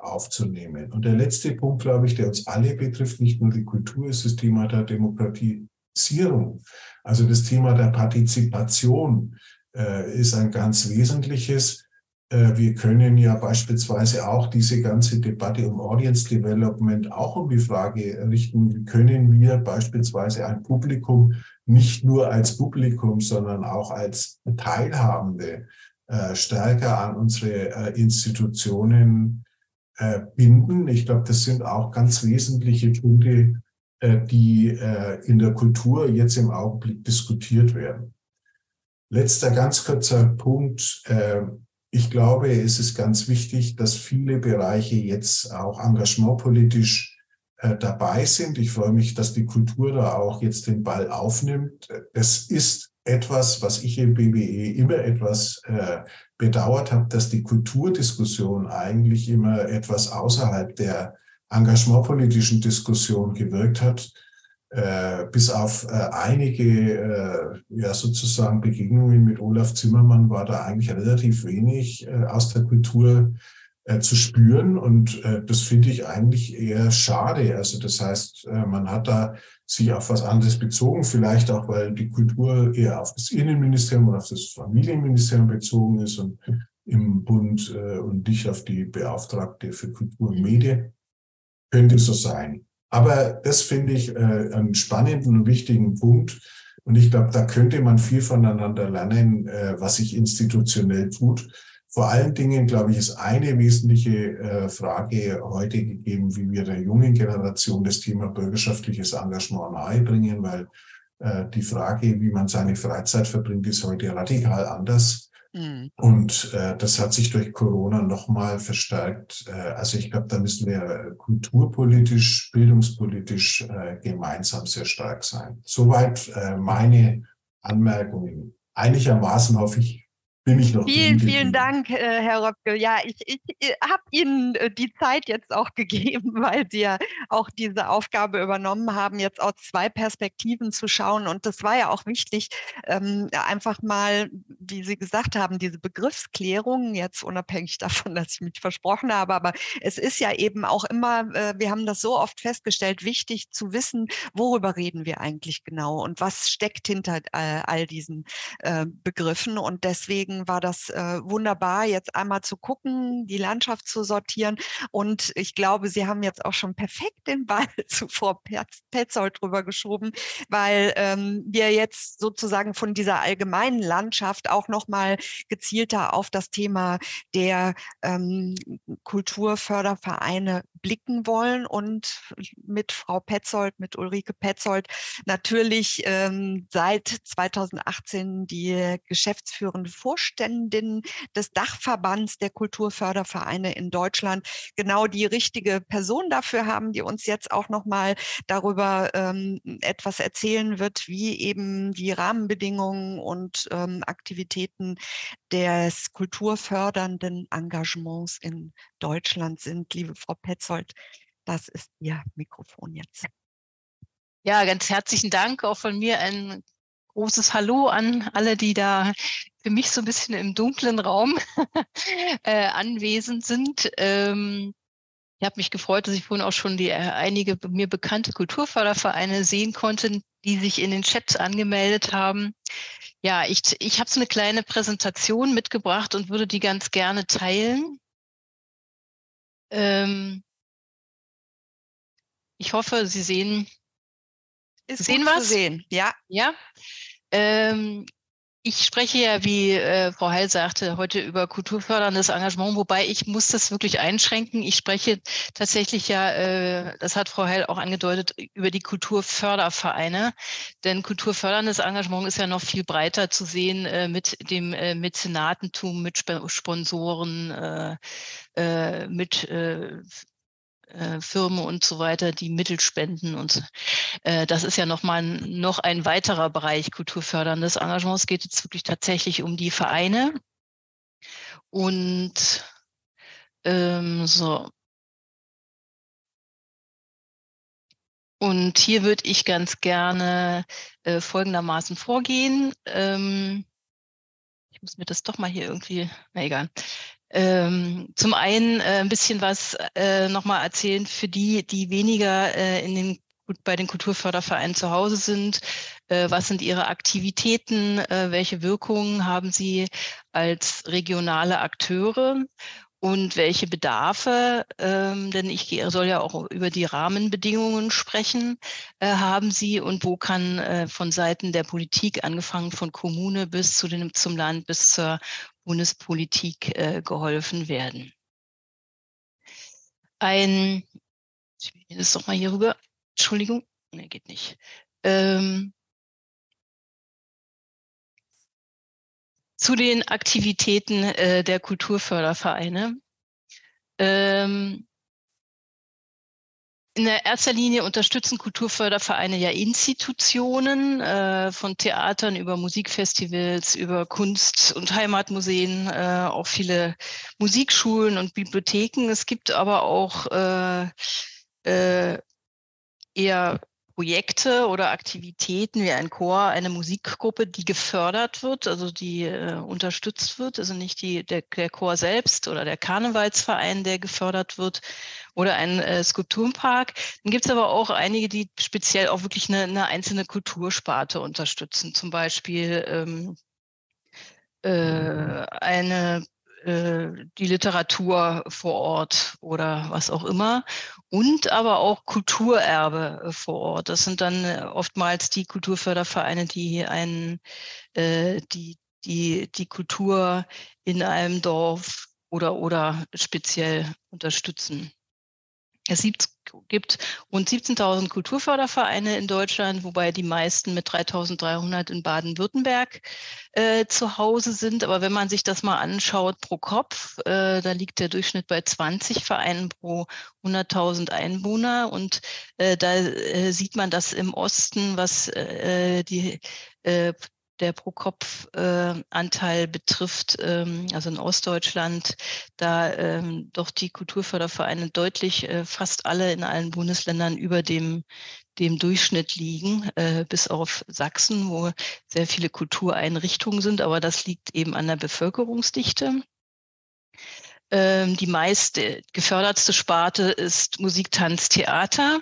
aufzunehmen? Und der letzte Punkt, glaube ich, der uns alle betrifft, nicht nur die Kultur, ist das Thema der Demokratisierung. Also das Thema der Partizipation ist ein ganz wesentliches. Äh, wir können ja beispielsweise auch diese ganze Debatte um Audience Development auch um die Frage richten, können wir beispielsweise ein Publikum nicht nur als Publikum, sondern auch als Teilhabende äh, stärker an unsere äh, Institutionen binden. Ich glaube, das sind auch ganz wesentliche Punkte, die in der Kultur jetzt im Augenblick diskutiert werden. Letzter ganz kurzer Punkt ich glaube, es ist ganz wichtig, dass viele Bereiche jetzt auch engagementpolitisch äh, dabei sind. Ich freue mich, dass die Kultur da auch jetzt den Ball aufnimmt. Es ist etwas, was ich im BBE immer etwas äh, bedauert habe, dass die Kulturdiskussion eigentlich immer etwas außerhalb der engagementpolitischen Diskussion gewirkt hat äh, bis auf äh, einige äh, ja sozusagen Begegnungen mit Olaf Zimmermann war da eigentlich relativ wenig äh, aus der Kultur zu spüren. Und äh, das finde ich eigentlich eher schade. Also das heißt, äh, man hat da sich auf was anderes bezogen, vielleicht auch, weil die Kultur eher auf das Innenministerium und auf das Familienministerium bezogen ist und im Bund äh, und nicht auf die Beauftragte für Kultur und. Medien. Könnte so sein. Aber das finde ich äh, einen spannenden und wichtigen Punkt. Und ich glaube, da könnte man viel voneinander lernen, äh, was sich institutionell tut. Vor allen Dingen, glaube ich, ist eine wesentliche äh, Frage heute gegeben, wie wir der jungen Generation das Thema bürgerschaftliches Engagement nahebringen, weil äh, die Frage, wie man seine Freizeit verbringt, ist heute radikal anders Mhm. Und äh, das hat sich durch Corona nochmal verstärkt. Äh, also ich glaube, da müssen wir kulturpolitisch, bildungspolitisch äh, gemeinsam sehr stark sein. Soweit äh, meine Anmerkungen. Einigermaßen hoffe ich. Vielen, vielen Dank, äh, Herr Röpke. Ja, ich, ich, ich habe Ihnen äh, die Zeit jetzt auch gegeben, weil Sie ja auch diese Aufgabe übernommen haben, jetzt aus zwei Perspektiven zu schauen. Und das war ja auch wichtig, ähm, einfach mal, wie Sie gesagt haben, diese Begriffsklärung, jetzt unabhängig davon, dass ich mich versprochen habe, aber es ist ja eben auch immer, äh, wir haben das so oft festgestellt, wichtig zu wissen, worüber reden wir eigentlich genau und was steckt hinter all diesen Begriffen. Und deswegen war das äh, wunderbar, jetzt einmal zu gucken, die Landschaft zu sortieren. Und ich glaube, Sie haben jetzt auch schon perfekt den Ball zu Frau Petzold drüber geschoben, weil ähm, wir jetzt sozusagen von dieser allgemeinen Landschaft auch nochmal gezielter auf das Thema der ähm, Kulturfördervereine blicken wollen und mit Frau Petzold, mit Ulrike Petzold natürlich ähm, seit 2018 die geschäftsführende Vorständin des Dachverbands der Kulturfördervereine in Deutschland genau die richtige Person dafür haben, die uns jetzt auch noch mal darüber ähm, etwas erzählen wird, wie eben die Rahmenbedingungen und ähm, Aktivitäten des kulturfördernden Engagements in Deutschland sind. Liebe Frau Petzold, das ist Ihr Mikrofon jetzt. Ja, ganz herzlichen Dank auch von mir ein großes Hallo an alle, die da für mich so ein bisschen im dunklen Raum äh, anwesend sind. Ähm, ich habe mich gefreut, dass ich vorhin auch schon die äh, einige mir bekannte Kulturfördervereine sehen konnte, die sich in den Chats angemeldet haben. Ja, ich, ich habe so eine kleine Präsentation mitgebracht und würde die ganz gerne teilen. Ähm, ich hoffe, Sie sehen, Ist sehen was? Sehen. Ja. Ja. Ähm, ich spreche ja, wie äh, Frau Heil sagte, heute über kulturförderndes Engagement, wobei ich muss das wirklich einschränken. Ich spreche tatsächlich ja, äh, das hat Frau Heil auch angedeutet, über die Kulturfördervereine. Denn kulturförderndes Engagement ist ja noch viel breiter zu sehen äh, mit dem äh, Mäzenatentum, mit Sp Sponsoren, äh, äh, mit äh, äh, Firmen und so weiter, die Mittel spenden. Und äh, das ist ja nochmal noch ein weiterer Bereich kulturförderndes Engagement. Es geht jetzt wirklich tatsächlich um die Vereine. Und ähm, so. Und hier würde ich ganz gerne äh, folgendermaßen vorgehen. Ähm, ich muss mir das doch mal hier irgendwie, na egal. Ähm, zum einen äh, ein bisschen was äh, nochmal erzählen für die, die weniger äh, in den, bei den Kulturfördervereinen zu Hause sind. Äh, was sind ihre Aktivitäten? Äh, welche Wirkungen haben sie als regionale Akteure? Und welche Bedarfe, ähm, denn ich soll ja auch über die Rahmenbedingungen sprechen, äh, haben Sie und wo kann von Seiten der Politik, angefangen von Kommune bis zu den, zum Land, bis zur Bundespolitik äh, geholfen werden. Ein, ich will das doch mal hier rüber, Entschuldigung, ne, geht nicht. Ähm, zu den Aktivitäten äh, der Kulturfördervereine. Ähm, in erster Linie unterstützen Kulturfördervereine ja Institutionen äh, von Theatern über Musikfestivals, über Kunst- und Heimatmuseen, äh, auch viele Musikschulen und Bibliotheken. Es gibt aber auch äh, äh eher Projekte oder Aktivitäten wie ein Chor, eine Musikgruppe, die gefördert wird, also die äh, unterstützt wird, also nicht die, der, der Chor selbst oder der Karnevalsverein, der gefördert wird oder ein äh, Skulpturenpark. Dann gibt es aber auch einige, die speziell auch wirklich eine, eine einzelne Kultursparte unterstützen, zum Beispiel ähm, äh, eine äh, die Literatur vor Ort oder was auch immer und aber auch Kulturerbe äh, vor Ort. Das sind dann äh, oftmals die Kulturfördervereine, die einen, die, die, die Kultur in einem Dorf oder, oder speziell unterstützen. Es gibt, rund 17.000 Kulturfördervereine in Deutschland, wobei die meisten mit 3.300 in Baden-Württemberg äh, zu Hause sind. Aber wenn man sich das mal anschaut pro Kopf, äh, da liegt der Durchschnitt bei 20 Vereinen pro 100.000 Einwohner. Und äh, da äh, sieht man, dass im Osten, was äh, die äh, der Pro-Kopf-Anteil äh, betrifft, ähm, also in Ostdeutschland, da ähm, doch die Kulturfördervereine deutlich äh, fast alle in allen Bundesländern über dem, dem Durchschnitt liegen, äh, bis auf Sachsen, wo sehr viele Kultureinrichtungen sind, aber das liegt eben an der Bevölkerungsdichte. Ähm, die meiste gefördertste Sparte ist Musik, Tanz, Theater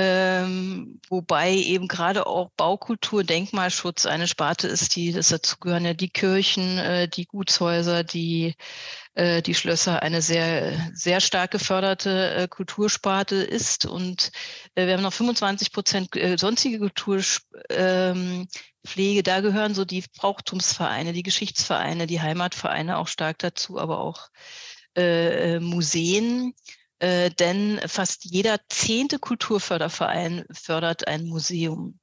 ähm, wobei eben gerade auch Baukultur, Denkmalschutz eine Sparte ist, die das dazu gehören ja die Kirchen, äh, die Gutshäuser, die äh, die Schlösser eine sehr sehr stark geförderte äh, Kultursparte ist und äh, wir haben noch 25 Prozent äh, sonstige Kulturpflege. Ähm, da gehören so die Brauchtumsvereine, die Geschichtsvereine, die Heimatvereine auch stark dazu, aber auch äh, Museen äh, denn fast jeder zehnte Kulturförderverein fördert ein Museum.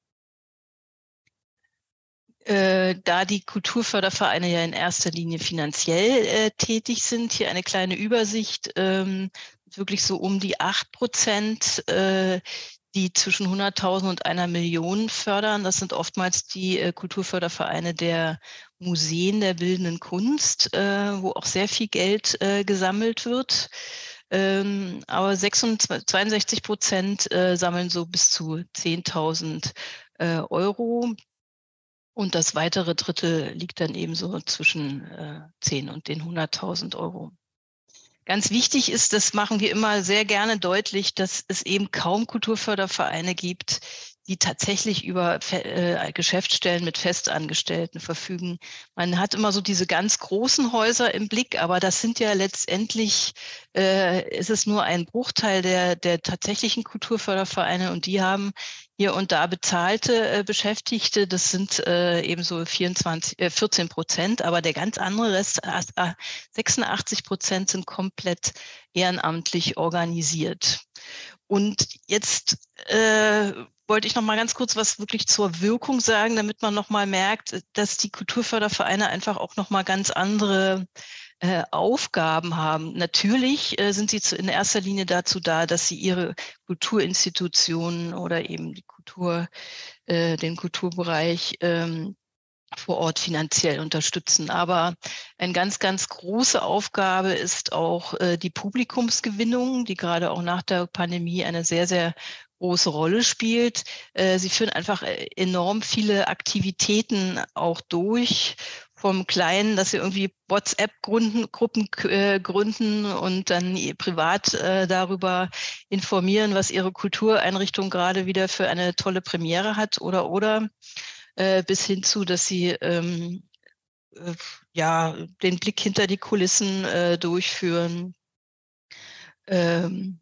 Äh, da die Kulturfördervereine ja in erster Linie finanziell äh, tätig sind, hier eine kleine Übersicht, ähm, wirklich so um die acht Prozent, äh, die zwischen 100.000 und einer Million fördern. Das sind oftmals die Kulturfördervereine der Museen der bildenden Kunst, wo auch sehr viel Geld gesammelt wird. Ähm, aber 66, 62 Prozent äh, sammeln so bis zu 10.000 äh, Euro. Und das weitere Drittel liegt dann eben so zwischen äh, 10 und den 100.000 Euro. Ganz wichtig ist, das machen wir immer sehr gerne deutlich, dass es eben kaum Kulturfördervereine gibt, die tatsächlich über äh, Geschäftsstellen mit Festangestellten verfügen. Man hat immer so diese ganz großen Häuser im Blick, aber das sind ja letztendlich, äh, ist es nur ein Bruchteil der, der tatsächlichen Kulturfördervereine und die haben hier und da bezahlte äh, Beschäftigte, das sind äh, eben so 24, äh, 14 Prozent, aber der ganz andere Rest, 86 Prozent sind komplett ehrenamtlich organisiert. Und jetzt äh, wollte ich noch mal ganz kurz was wirklich zur Wirkung sagen, damit man noch mal merkt, dass die Kulturfördervereine einfach auch noch mal ganz andere äh, Aufgaben haben. Natürlich äh, sind sie in erster Linie dazu da, dass sie ihre Kulturinstitutionen oder eben die Kultur, äh, den Kulturbereich ähm, vor Ort finanziell unterstützen. Aber eine ganz, ganz große Aufgabe ist auch die Publikumsgewinnung, die gerade auch nach der Pandemie eine sehr, sehr große Rolle spielt. Äh, sie führen einfach äh, enorm viele Aktivitäten auch durch, vom Kleinen, dass sie irgendwie WhatsApp-Gruppen äh, gründen und dann privat darüber informieren, was ihre Kultureinrichtung gerade wieder für eine tolle Premiere hat oder oder bis hin zu, dass sie ähm, ja den Blick hinter die Kulissen durchführen ähm,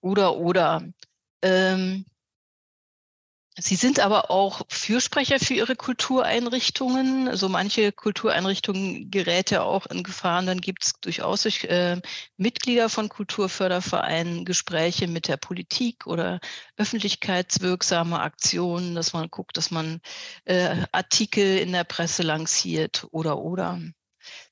oder oder ähm, Sie sind aber auch Fürsprecher für Ihre Kultureinrichtungen. Also manche Kultureinrichtungen gerät ja auch in Gefahren. Dann gibt es durchaus durch äh, Mitglieder von Kulturfördervereinen Gespräche mit der Politik oder öffentlichkeitswirksame Aktionen, dass man guckt, dass man äh, Artikel in der Presse lanciert oder oder.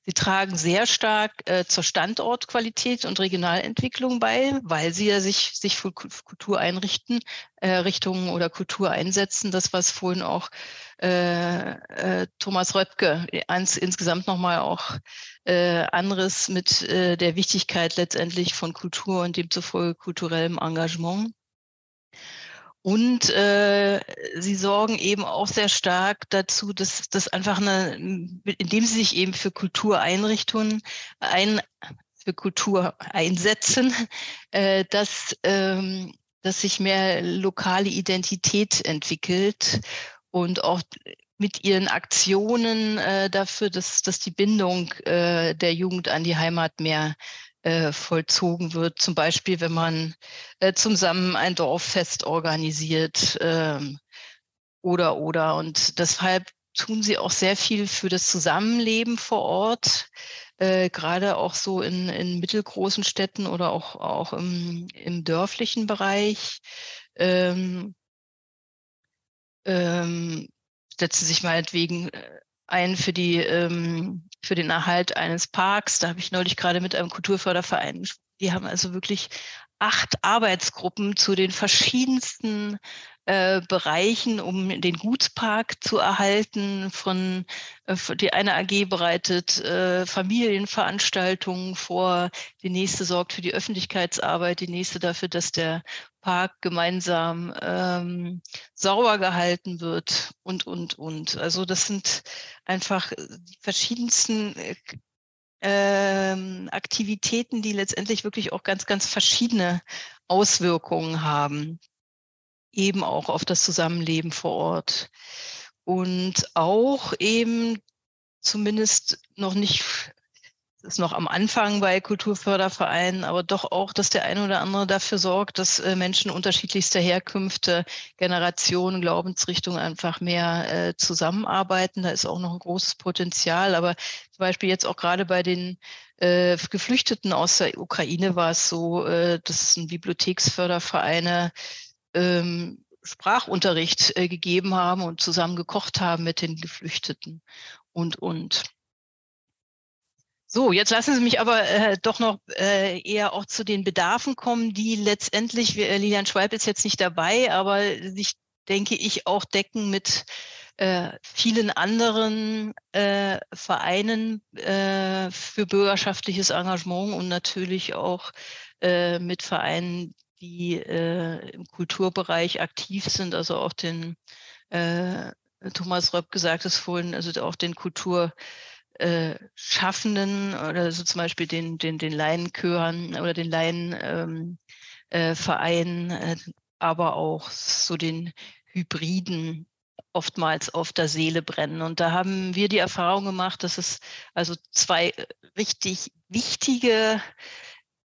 Sie tragen sehr stark äh, zur Standortqualität und Regionalentwicklung bei, weil sie ja sich, sich für Kultureinrichten, äh, Richtungen oder Kultur einsetzen. Das, was vorhin auch äh, äh, Thomas Röpke ans, insgesamt nochmal auch äh, anderes mit äh, der Wichtigkeit letztendlich von Kultur und demzufolge kulturellem Engagement. Und äh, sie sorgen eben auch sehr stark dazu, dass das einfach eine, indem sie sich eben für Kultureinrichtungen ein, für Kultur einsetzen, äh, dass, ähm, dass sich mehr lokale Identität entwickelt und auch mit ihren Aktionen äh, dafür, dass, dass die Bindung äh, der Jugend an die Heimat mehr äh, vollzogen wird. Zum Beispiel, wenn man äh, zusammen ein Dorffest organisiert ähm, oder oder. Und deshalb tun sie auch sehr viel für das Zusammenleben vor Ort, äh, gerade auch so in, in mittelgroßen Städten oder auch, auch im, im dörflichen Bereich. Ähm, ähm, setzen sich meinetwegen äh, ein für die ähm, für den Erhalt eines Parks. Da habe ich neulich gerade mit einem Kulturförderverein gesprochen. Die haben also wirklich acht Arbeitsgruppen zu den verschiedensten äh, Bereichen, um den Gutspark zu erhalten. Von äh, die eine AG bereitet äh, Familienveranstaltungen vor, die nächste sorgt für die Öffentlichkeitsarbeit, die nächste dafür, dass der Park gemeinsam ähm, sauber gehalten wird und, und, und. Also das sind einfach die verschiedensten äh, ähm, Aktivitäten, die letztendlich wirklich auch ganz, ganz verschiedene Auswirkungen haben, eben auch auf das Zusammenleben vor Ort. Und auch eben zumindest noch nicht ist noch am Anfang bei Kulturfördervereinen, aber doch auch, dass der eine oder andere dafür sorgt, dass äh, Menschen unterschiedlichster Herkünfte, Generationen, Glaubensrichtungen einfach mehr äh, zusammenarbeiten. Da ist auch noch ein großes Potenzial. Aber zum Beispiel jetzt auch gerade bei den äh, Geflüchteten aus der Ukraine war es so, äh, dass ein Bibliotheksfördervereine ähm, Sprachunterricht äh, gegeben haben und zusammen gekocht haben mit den Geflüchteten und, und. So, jetzt lassen Sie mich aber äh, doch noch äh, eher auch zu den Bedarfen kommen, die letztendlich, äh, Lilian Schwalb ist jetzt nicht dabei, aber sich, denke ich, auch decken mit äh, vielen anderen äh, Vereinen äh, für bürgerschaftliches Engagement und natürlich auch äh, mit Vereinen, die äh, im Kulturbereich aktiv sind, also auch den, äh, Thomas Röpp gesagt es vorhin, also auch den Kultur äh, oder so zum Beispiel den, den, den Laienchören oder den Laienvereinen, ähm, äh, äh, aber auch so den Hybriden oftmals auf der Seele brennen. Und da haben wir die Erfahrung gemacht, dass es also zwei richtig wichtige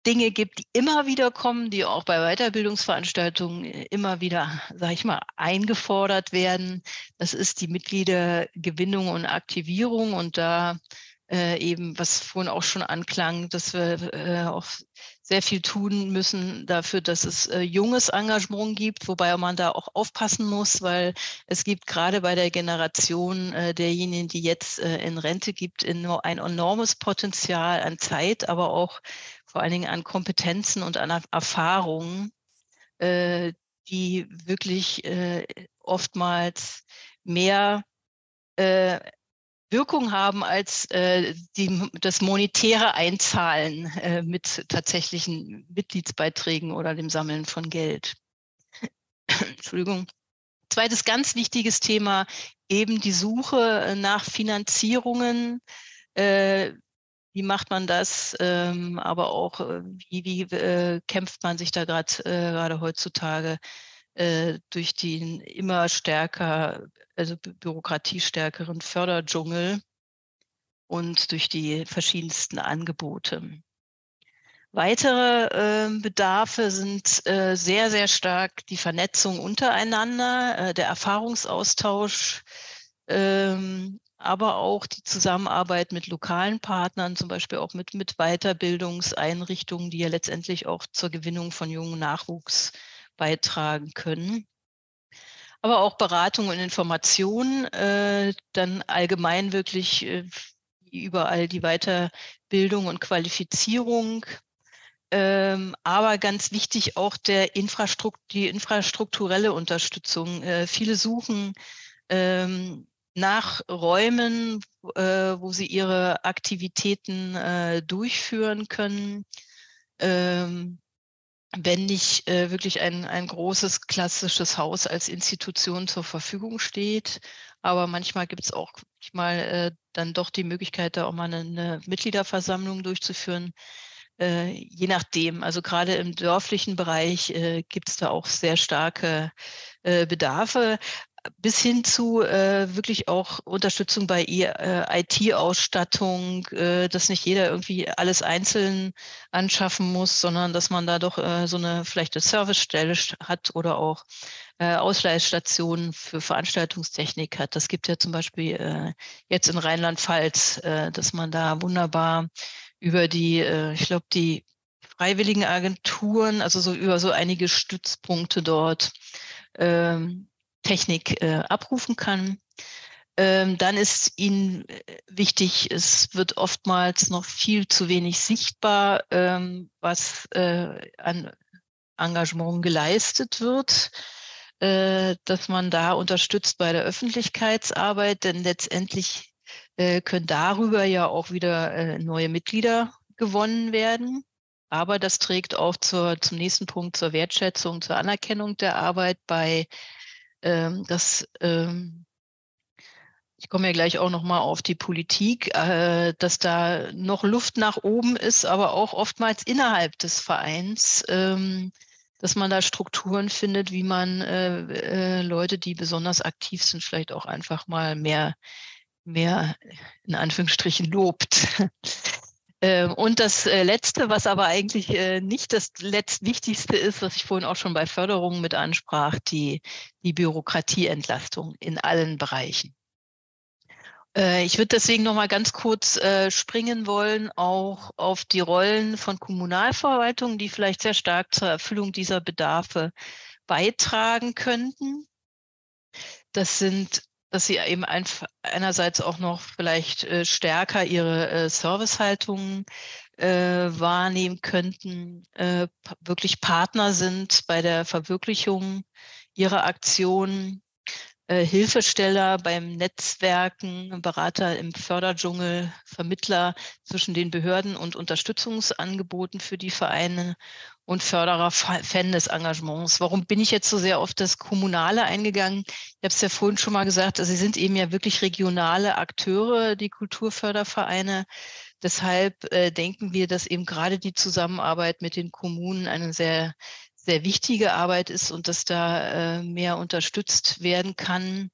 Dinge gibt, die immer wieder kommen, die auch bei Weiterbildungsveranstaltungen äh, immer wieder, sage ich mal, eingefordert werden. Das ist die Mitgliedergewinnung und Aktivierung und da äh, eben, was vorhin auch schon anklang, dass wir äh, auch sehr viel tun müssen dafür, dass es äh, junges Engagement gibt, wobei man da auch aufpassen muss, weil es gibt gerade bei der Generation äh, derjenigen, die jetzt äh, in Rente gibt, in, ein enormes Potenzial an Zeit, aber auch vor allen Dingen an Kompetenzen und an Erfahrungen, äh, die wirklich äh, oftmals mehr äh, Wirkung haben als äh, die, das monetäre Einzahlen äh, mit tatsächlichen Mitgliedsbeiträgen oder dem Sammeln von Geld. Entschuldigung. Zweites ganz wichtiges Thema, eben die Suche nach Finanzierungen, äh, wie macht man das, ähm, aber auch äh, wie, wie äh, kämpft man sich da gerade äh, gerade heutzutage äh, durch den immer stärker, also bürokratiestärkeren Förderdschungel und durch die verschiedensten Angebote. Weitere äh, Bedarfe sind äh, sehr, sehr stark die Vernetzung untereinander, äh, der Erfahrungsaustausch, ähm, aber auch die Zusammenarbeit mit lokalen Partnern, zum Beispiel auch mit, mit Weiterbildungseinrichtungen, die ja letztendlich auch zur Gewinnung von jungen Nachwuchs beitragen können. Aber auch Beratung und Information, äh, dann allgemein wirklich äh, überall die Weiterbildung und Qualifizierung. Ähm, aber ganz wichtig auch der Infrastruktur, die infrastrukturelle Unterstützung. Äh, viele suchen ähm, nach Räumen, äh, wo sie ihre Aktivitäten äh, durchführen können. Ähm, wenn nicht äh, wirklich ein, ein großes klassisches Haus als Institution zur Verfügung steht. Aber manchmal gibt es auch mal äh, dann doch die Möglichkeit, da auch mal eine, eine Mitgliederversammlung durchzuführen. Äh, je nachdem, also gerade im dörflichen Bereich äh, gibt es da auch sehr starke äh, Bedarfe bis hin zu äh, wirklich auch Unterstützung bei äh, IT-Ausstattung, äh, dass nicht jeder irgendwie alles einzeln anschaffen muss, sondern dass man da doch äh, so eine vielleicht eine Servicestelle hat oder auch äh, Ausleihstationen für Veranstaltungstechnik hat. Das gibt ja zum Beispiel äh, jetzt in Rheinland-Pfalz, äh, dass man da wunderbar über die, äh, ich glaube, die freiwilligen Agenturen, also so über so einige Stützpunkte dort, ähm, Technik äh, abrufen kann. Ähm, dann ist Ihnen äh, wichtig, es wird oftmals noch viel zu wenig sichtbar, ähm, was äh, an Engagement geleistet wird, äh, dass man da unterstützt bei der Öffentlichkeitsarbeit, denn letztendlich äh, können darüber ja auch wieder äh, neue Mitglieder gewonnen werden. Aber das trägt auch zur, zum nächsten Punkt zur Wertschätzung, zur Anerkennung der Arbeit bei ähm, dass ähm, ich komme ja gleich auch noch mal auf die Politik, äh, dass da noch Luft nach oben ist, aber auch oftmals innerhalb des Vereins, ähm, dass man da Strukturen findet, wie man äh, äh, Leute, die besonders aktiv sind, vielleicht auch einfach mal mehr, mehr in Anführungsstrichen lobt. Ähm, und das äh, Letzte, was aber eigentlich äh, nicht das Letztwichtigste ist, was ich vorhin auch schon bei Förderungen mit ansprach, die, die Bürokratieentlastung in allen Bereichen. Äh, ich würde deswegen noch mal ganz kurz springen wollen, auch auf die Rollen von Kommunalverwaltungen, die vielleicht sehr stark zur Erfüllung dieser Bedarfe beitragen könnten. Das sind dass sie eben einerseits auch noch vielleicht äh, stärker ihre äh, Servicehaltung äh, wahrnehmen könnten, äh, wirklich Partner sind bei der Verwirklichung ihrer Aktionen, äh, Hilfesteller beim Netzwerken, Berater im Förderdschungel, Vermittler zwischen den Behörden und Unterstützungsangeboten für die Vereine und Förderer, Fan des Engagements. Warum bin ich jetzt so sehr auf das Kommunale eingegangen? Ich habe es ja vorhin schon mal gesagt, also sie sind eben ja wirklich regionale Akteure, die Kulturfördervereine. Deshalb äh, denken wir, dass eben gerade die Zusammenarbeit mit den Kommunen eine sehr, sehr wichtige Arbeit ist und dass da äh, mehr unterstützt werden kann,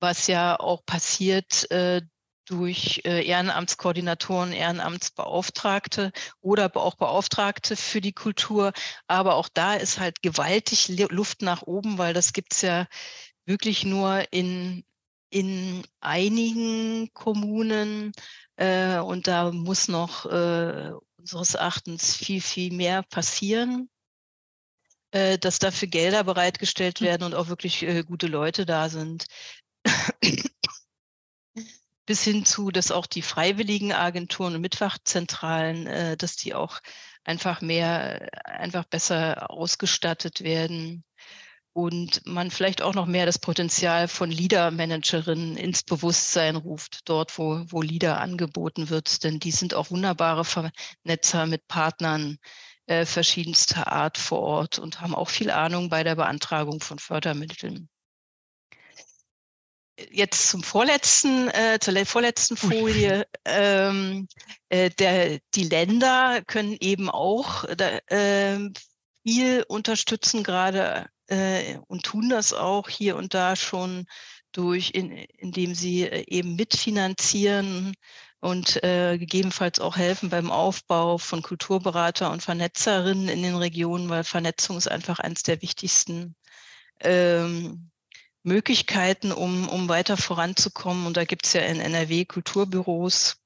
was ja auch passiert äh, durch äh, Ehrenamtskoordinatoren, Ehrenamtsbeauftragte oder auch Beauftragte für die Kultur. Aber auch da ist halt gewaltig Luft nach oben, weil das gibt es ja wirklich nur in, in einigen Kommunen. Äh, und da muss noch äh, unseres Erachtens viel, viel mehr passieren äh, dass dafür Gelder bereitgestellt hm. werden und auch wirklich gute Leute da sind bis hin zu, dass auch die freiwilligen Agenturen und Mitfachzentralen, äh, dass die auch einfach mehr, einfach besser ausgestattet werden und man vielleicht auch noch mehr das Potenzial von Leader-Managerinnen ins Bewusstsein ruft, dort, wo, wo Leader angeboten wird. Denn die sind auch wunderbare Vernetzer mit Partnern äh, verschiedenster Art vor Ort und haben auch viel Ahnung bei der Beantragung von Fördermitteln jetzt zum vorletzten, äh, zur vorletzten Folie. Ähm, äh, der, die Länder können eben auch da, äh, viel unterstützen, gerade äh, und tun das auch hier und da schon durch, in, indem sie äh, eben mitfinanzieren und äh, gegebenenfalls auch helfen beim Aufbau von Kulturberater und Vernetzerinnen in den Regionen, weil Vernetzung ist einfach eines der wichtigsten ähm, Möglichkeiten, um, um weiter voranzukommen. Und da gibt es ja in NRW Kulturbüros,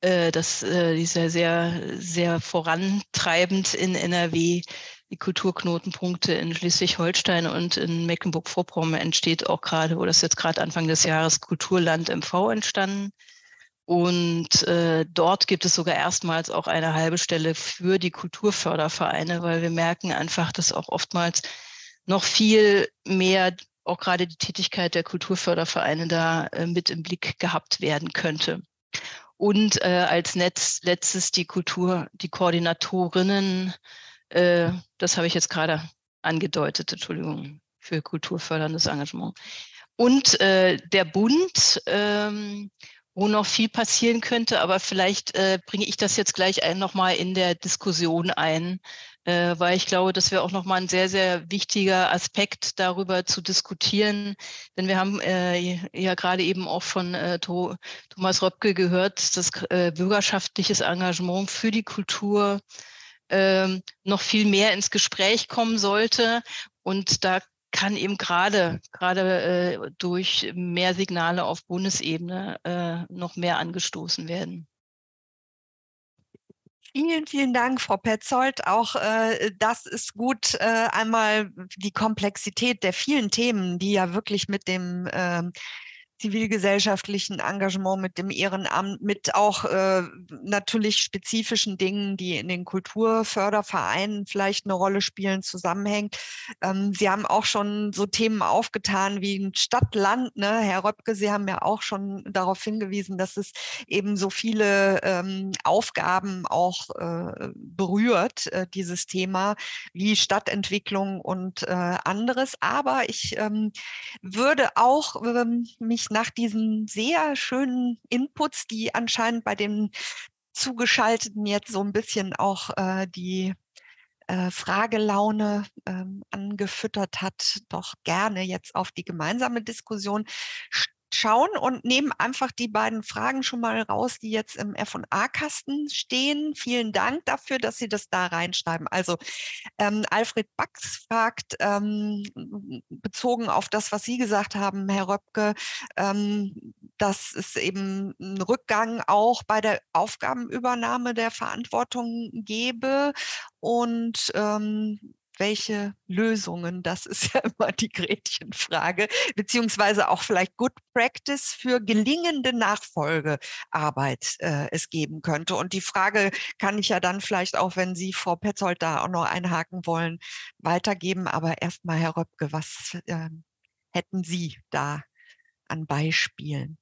äh, das äh, die sehr, sehr, sehr vorantreibend in NRW. Die Kulturknotenpunkte in Schleswig-Holstein und in Mecklenburg-Vorpommern entsteht auch gerade, oder ist jetzt gerade Anfang des Jahres Kulturland MV entstanden. Und äh, dort gibt es sogar erstmals auch eine halbe Stelle für die Kulturfördervereine, weil wir merken einfach, dass auch oftmals noch viel mehr auch gerade die Tätigkeit der Kulturfördervereine da äh, mit im Blick gehabt werden könnte. Und äh, als Netz letztes die Kultur, die Koordinatorinnen Äh, das habe ich jetzt gerade angedeutet, Entschuldigung, für kulturförderndes Engagement. Und äh, der Bund, ähm, wo noch viel passieren könnte, aber vielleicht äh, bringe ich das jetzt gleich nochmal in der Diskussion ein, äh, weil ich glaube, das wäre auch nochmal ein sehr, sehr wichtiger Aspekt darüber zu diskutieren. Denn wir haben äh, ja gerade eben auch von äh, Thomas Röpke gehört, dass äh, bürgerschaftliches Engagement für die Kultur ähm, noch viel mehr ins Gespräch kommen sollte. Und da kann eben gerade gerade äh, durch mehr Signale auf Bundesebene äh, noch mehr angestoßen werden. Vielen, vielen Dank, Frau Petzold. Auch äh, das ist gut, äh, einmal die Komplexität der vielen Themen, die ja wirklich mit dem äh, zivilgesellschaftlichen Engagement, mit dem Ehrenamt, mit auch äh, natürlich spezifischen Dingen, die in den Kulturfördervereinen vielleicht eine Rolle spielen, zusammenhängt. Ähm, Sie haben auch schon so Themen aufgetan wie Stadt-Land. Ne? Herr Röpke, Sie haben ja auch schon darauf hingewiesen, dass es eben so viele ähm, Aufgaben auch äh, berührt, äh, dieses Thema, wie Stadtentwicklung und äh, anderes. Aber ich ähm, würde auch ähm, nach diesen sehr schönen Inputs, die anscheinend bei den Zugeschalteten jetzt so ein bisschen auch äh, die äh, Fragelaune ähm, angefüttert hat, doch gerne jetzt auf die gemeinsame Diskussion schauen und nehmen einfach die beiden Fragen schon mal raus, die jetzt im F&A-Kasten stehen. Vielen Dank dafür, dass Sie das da reinschreiben. Also ähm, Alfred Bax fragt, ähm, bezogen auf das, was Sie gesagt haben, Herr Röpke, ähm, dass es eben einen Rückgang auch bei der Aufgabenübernahme der Verantwortung gebe und ähm, welche Lösungen, das ist ja immer die Gretchenfrage, beziehungsweise auch vielleicht Good Practice für gelingende Nachfolgearbeit äh, es geben könnte. Und die Frage kann ich ja dann vielleicht auch, wenn Sie, Frau Petzold, da auch noch einhaken wollen, weitergeben. Aber erstmal, Herr Röpke, was äh, hätten Sie da an Beispielen?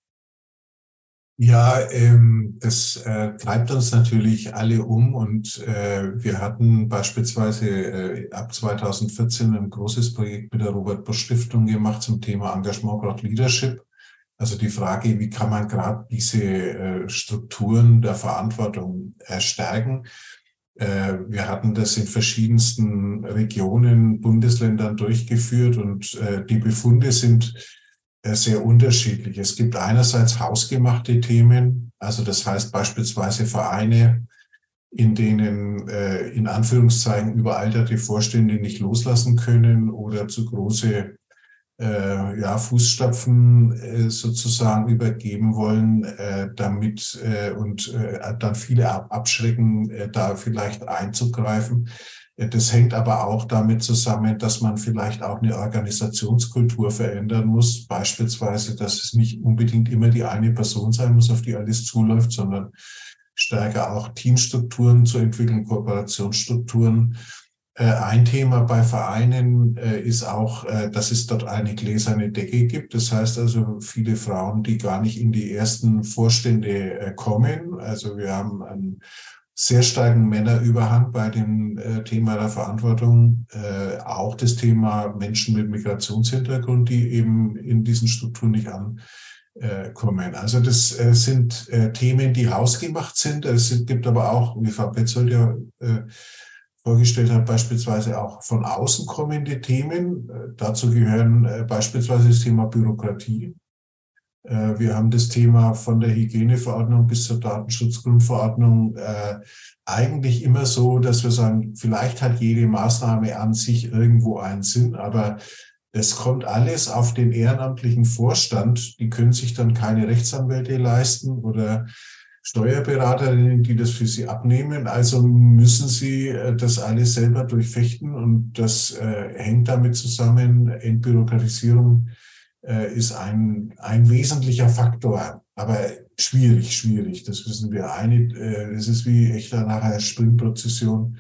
Ja, ähm, das äh, treibt uns natürlich alle um und äh, wir hatten beispielsweise äh, ab 2014 ein großes Projekt mit der Robert Bosch Stiftung gemacht zum Thema Engagement Grad Leadership. Also die Frage, wie kann man gerade diese äh, Strukturen der Verantwortung erstärken? Äh, wir hatten das in verschiedensten Regionen, Bundesländern durchgeführt und äh, die Befunde sind sehr unterschiedlich. Es gibt einerseits hausgemachte Themen, also das heißt beispielsweise Vereine, in denen äh, in Anführungszeichen überalterte Vorstände nicht loslassen können oder zu große äh, ja, Fußstapfen äh, sozusagen übergeben wollen, äh, damit äh, und äh, dann viele ab abschrecken, äh, da vielleicht einzugreifen. Das hängt aber auch damit zusammen, dass man vielleicht auch eine Organisationskultur verändern muss. Beispielsweise, dass es nicht unbedingt immer die eine Person sein muss, auf die alles zuläuft, sondern stärker auch Teamstrukturen zu entwickeln, Kooperationsstrukturen. Äh, ein Thema bei Vereinen äh, ist auch, äh, dass es dort eine gläserne Decke gibt. Das heißt also viele Frauen, die gar nicht in die ersten Vorstände kommen. Also wir haben ein sehr starken Männerüberhang bei dem äh, Thema der Verantwortung. Äh, auch das Thema Menschen mit Migrationshintergrund, die eben in diesen Strukturen nicht ankommen. Also das äh, sind äh, Themen, die hausgemacht sind. Es gibt aber auch, wie Frau Petzold ja äh, vorgestellt hat, beispielsweise auch von außen kommende Themen. Dazu gehören beispielsweise das Thema Bürokratie. Äh, wir haben das Thema von der Hygieneverordnung bis zur Datenschutzgrundverordnung äh, eigentlich immer so, dass wir sagen, vielleicht hat jede Maßnahme an sich irgendwo einen Sinn, aber es kommt alles auf den ehrenamtlichen Vorstand. Die können sich dann keine Rechtsanwälte leisten oder Steuerberaterinnen, die das für sie abnehmen. Also müssen sie äh, das alles selber durchfechten und das hängt damit zusammen, Entbürokratisierung ist ein, ein wesentlicher Faktor, aber schwierig, schwierig. Das wissen wir. Eine, äh, es ist wie echter nachher Sprintprozession.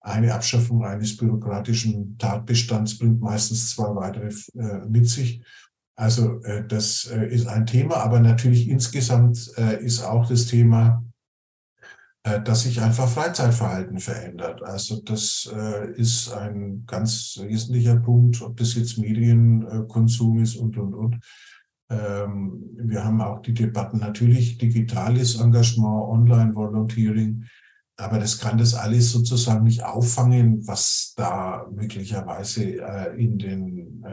Eine Abschaffung eines bürokratischen Tatbestands bringt meistens zwei weitere äh, mit sich. Also äh, das äh, ist ein Thema, aber natürlich insgesamt äh, ist auch das Thema äh, dass sich einfach Freizeitverhalten verändert. Also das äh, ist ein ganz wesentlicher Punkt, ob das jetzt Medienkonsum ist und, und, und. Ähm, wir haben auch die Debatten natürlich digitales Engagement, Online-Volunteering, aber das kann das alles sozusagen nicht auffangen, was da möglicherweise äh, in den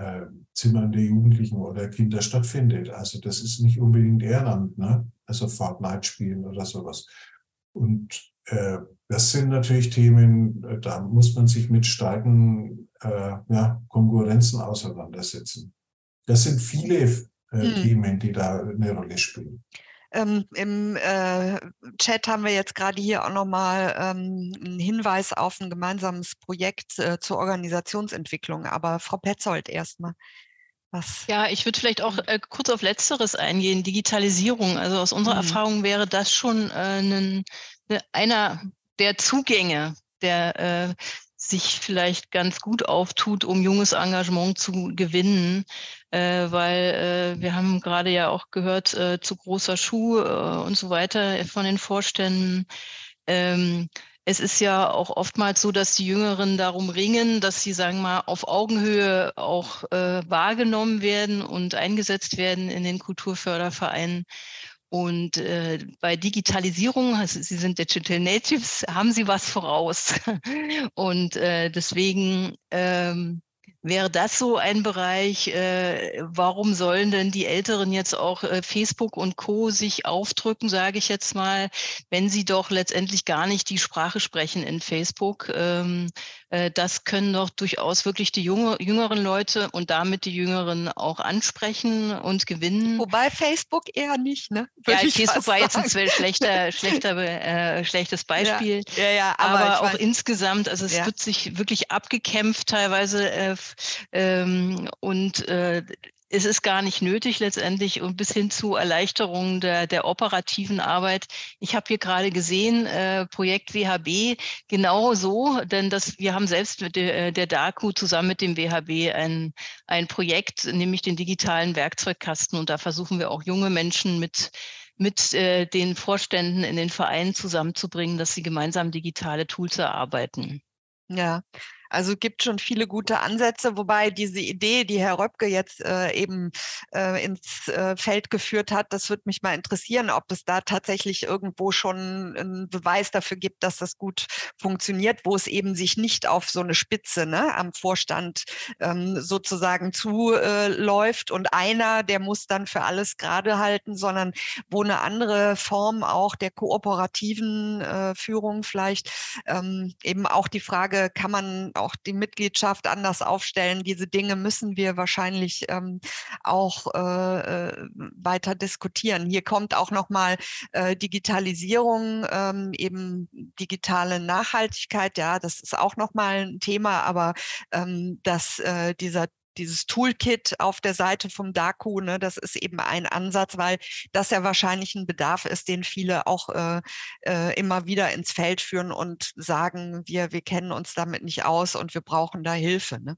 Zimmern der Jugendlichen oder Kinder stattfindet. Also das ist nicht unbedingt Ehrenamt, ne? also Fortnite spielen oder sowas. Und äh, das sind natürlich Themen, äh, da muss man sich mit starken äh, ja, Konkurrenzen auseinandersetzen. Das sind viele äh, hm. Themen, die da eine Rolle spielen. Ähm, Im äh, Chat haben wir jetzt gerade hier auch nochmal ähm, einen Hinweis auf ein gemeinsames Projekt äh, zur Organisationsentwicklung. Aber Frau Petzold erstmal. Was? Ja, ich würde vielleicht auch äh, kurz auf Letzteres eingehen, Digitalisierung. Also aus unserer mhm. Erfahrung wäre das schon äh, ein, ne, einer der Zugänge, der äh, sich vielleicht ganz gut auftut, um junges Engagement zu gewinnen, äh, weil äh, wir haben gerade ja auch gehört, äh, zu großer Schuh äh, und so weiter von den Vorständen. Ähm, es ist ja auch oftmals so, dass die Jüngeren darum ringen, dass sie, sagen wir mal, auf Augenhöhe auch äh, wahrgenommen werden und eingesetzt werden in den Kulturfördervereinen. Und äh, bei Digitalisierung, also Sie sind Digital Natives, haben Sie was voraus. und äh, deswegen ähm, Wäre das so ein Bereich, äh, warum sollen denn die Älteren jetzt auch äh, Facebook und Co. sich aufdrücken, sage ich jetzt mal, wenn sie doch letztendlich gar nicht die Sprache sprechen in Facebook? Ähm, äh, das können doch durchaus wirklich die junge, jüngeren Leute und damit die Jüngeren auch ansprechen und gewinnen. Wobei Facebook eher nicht, ne? ja, Facebook war jetzt ein schlechter, schlechter, äh, schlechtes Beispiel. Ja, ja, ja aber, aber auch insgesamt, also es ja. wird sich wirklich abgekämpft teilweise äh, ähm, und äh, es ist gar nicht nötig letztendlich und bis hin zu Erleichterungen der, der operativen Arbeit. Ich habe hier gerade gesehen, äh, Projekt WHB genau so, denn das, wir haben selbst mit der, der DAKU zusammen mit dem WHB ein, ein Projekt, nämlich den digitalen Werkzeugkasten und da versuchen wir auch junge Menschen mit mit äh, den Vorständen in den Vereinen zusammenzubringen, dass sie gemeinsam digitale Tools erarbeiten. Ja, also gibt schon viele gute Ansätze, wobei diese Idee, die Herr Röpke jetzt äh, eben äh, ins äh, Feld geführt hat, das würde mich mal interessieren, ob es da tatsächlich irgendwo schon einen Beweis dafür gibt, dass das gut funktioniert, wo es eben sich nicht auf so eine Spitze ne, am Vorstand ähm, sozusagen zuläuft und einer, der muss dann für alles gerade halten, sondern wo eine andere Form auch der kooperativen äh, Führung vielleicht ähm, eben auch die Frage, kann man auch die Mitgliedschaft anders aufstellen. Diese Dinge müssen wir wahrscheinlich ähm, auch äh, äh, weiter diskutieren. Hier kommt auch nochmal äh, Digitalisierung, ähm, eben digitale Nachhaltigkeit. Ja, das ist auch nochmal ein Thema, aber ähm, dass äh, dieser dieses Toolkit auf der Seite vom DAKU, ne, das ist eben ein Ansatz, weil das ja wahrscheinlich ein Bedarf ist, den viele auch äh, äh, immer wieder ins Feld führen und sagen, wir, wir kennen uns damit nicht aus und wir brauchen da Hilfe. Ne?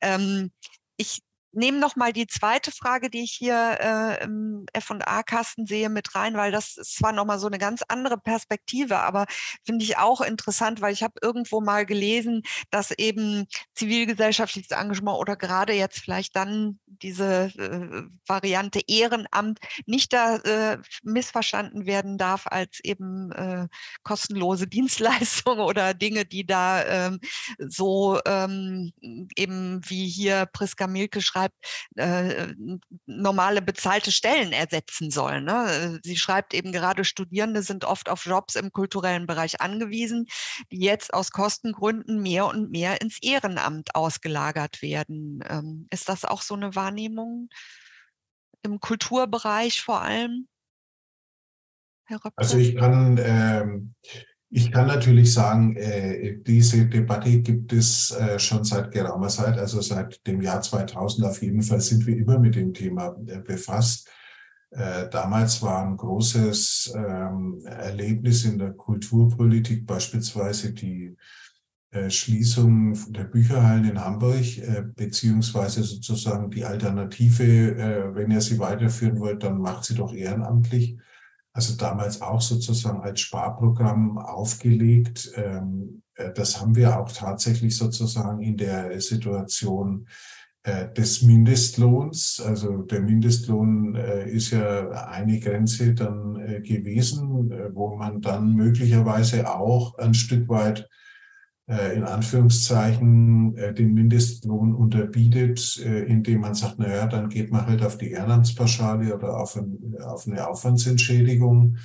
Ähm, ich nehme noch mal die zweite Frage, die ich hier äh, im F&A-Kasten sehe, mit rein, weil das ist zwar noch mal so eine ganz andere Perspektive, aber finde ich auch interessant, weil ich habe irgendwo mal gelesen, dass eben zivilgesellschaftliches Engagement oder gerade jetzt vielleicht dann diese äh, Variante Ehrenamt nicht da äh, missverstanden werden darf als eben äh, kostenlose Dienstleistung oder Dinge, die da ähm, so ähm, eben wie hier Priska Milke schreibt, schreibt, äh, normale bezahlte Stellen ersetzen sollen. Ne? Sie schreibt eben gerade, Studierende sind oft auf Jobs im kulturellen Bereich angewiesen, die jetzt aus Kostengründen mehr und mehr ins Ehrenamt ausgelagert werden. Ähm, ist das auch so eine Wahrnehmung im Kulturbereich vor allem? Also ich kann ähm, ich kann natürlich sagen, äh, diese Debatte gibt es äh, schon seit geraumer Zeit, also seit dem Jahr 2000 auf jeden Fall sind wir immer mit dem Thema äh, befasst. Damals war ein großes ähm, Erlebnis in der Kulturpolitik beispielsweise die Schließung der Bücherhallen in Hamburg, beziehungsweise sozusagen die Alternative, wenn ihr sie weiterführen wollt, dann macht sie doch ehrenamtlich. Also damals auch sozusagen als Sparprogramm aufgelegt. Ähm, äh, das haben wir auch tatsächlich sozusagen in der Situation äh, des Mindestlohns. Also der Mindestlohn äh, ist ja eine Grenze dann gewesen, wo man dann möglicherweise auch ein Stück weit in Anführungszeichen den Mindestlohn unterbietet, indem man sagt, naja, dann geht man halt auf die Ehrenamtspauschale oder auf, ein, auf eine Aufwandsentschädigung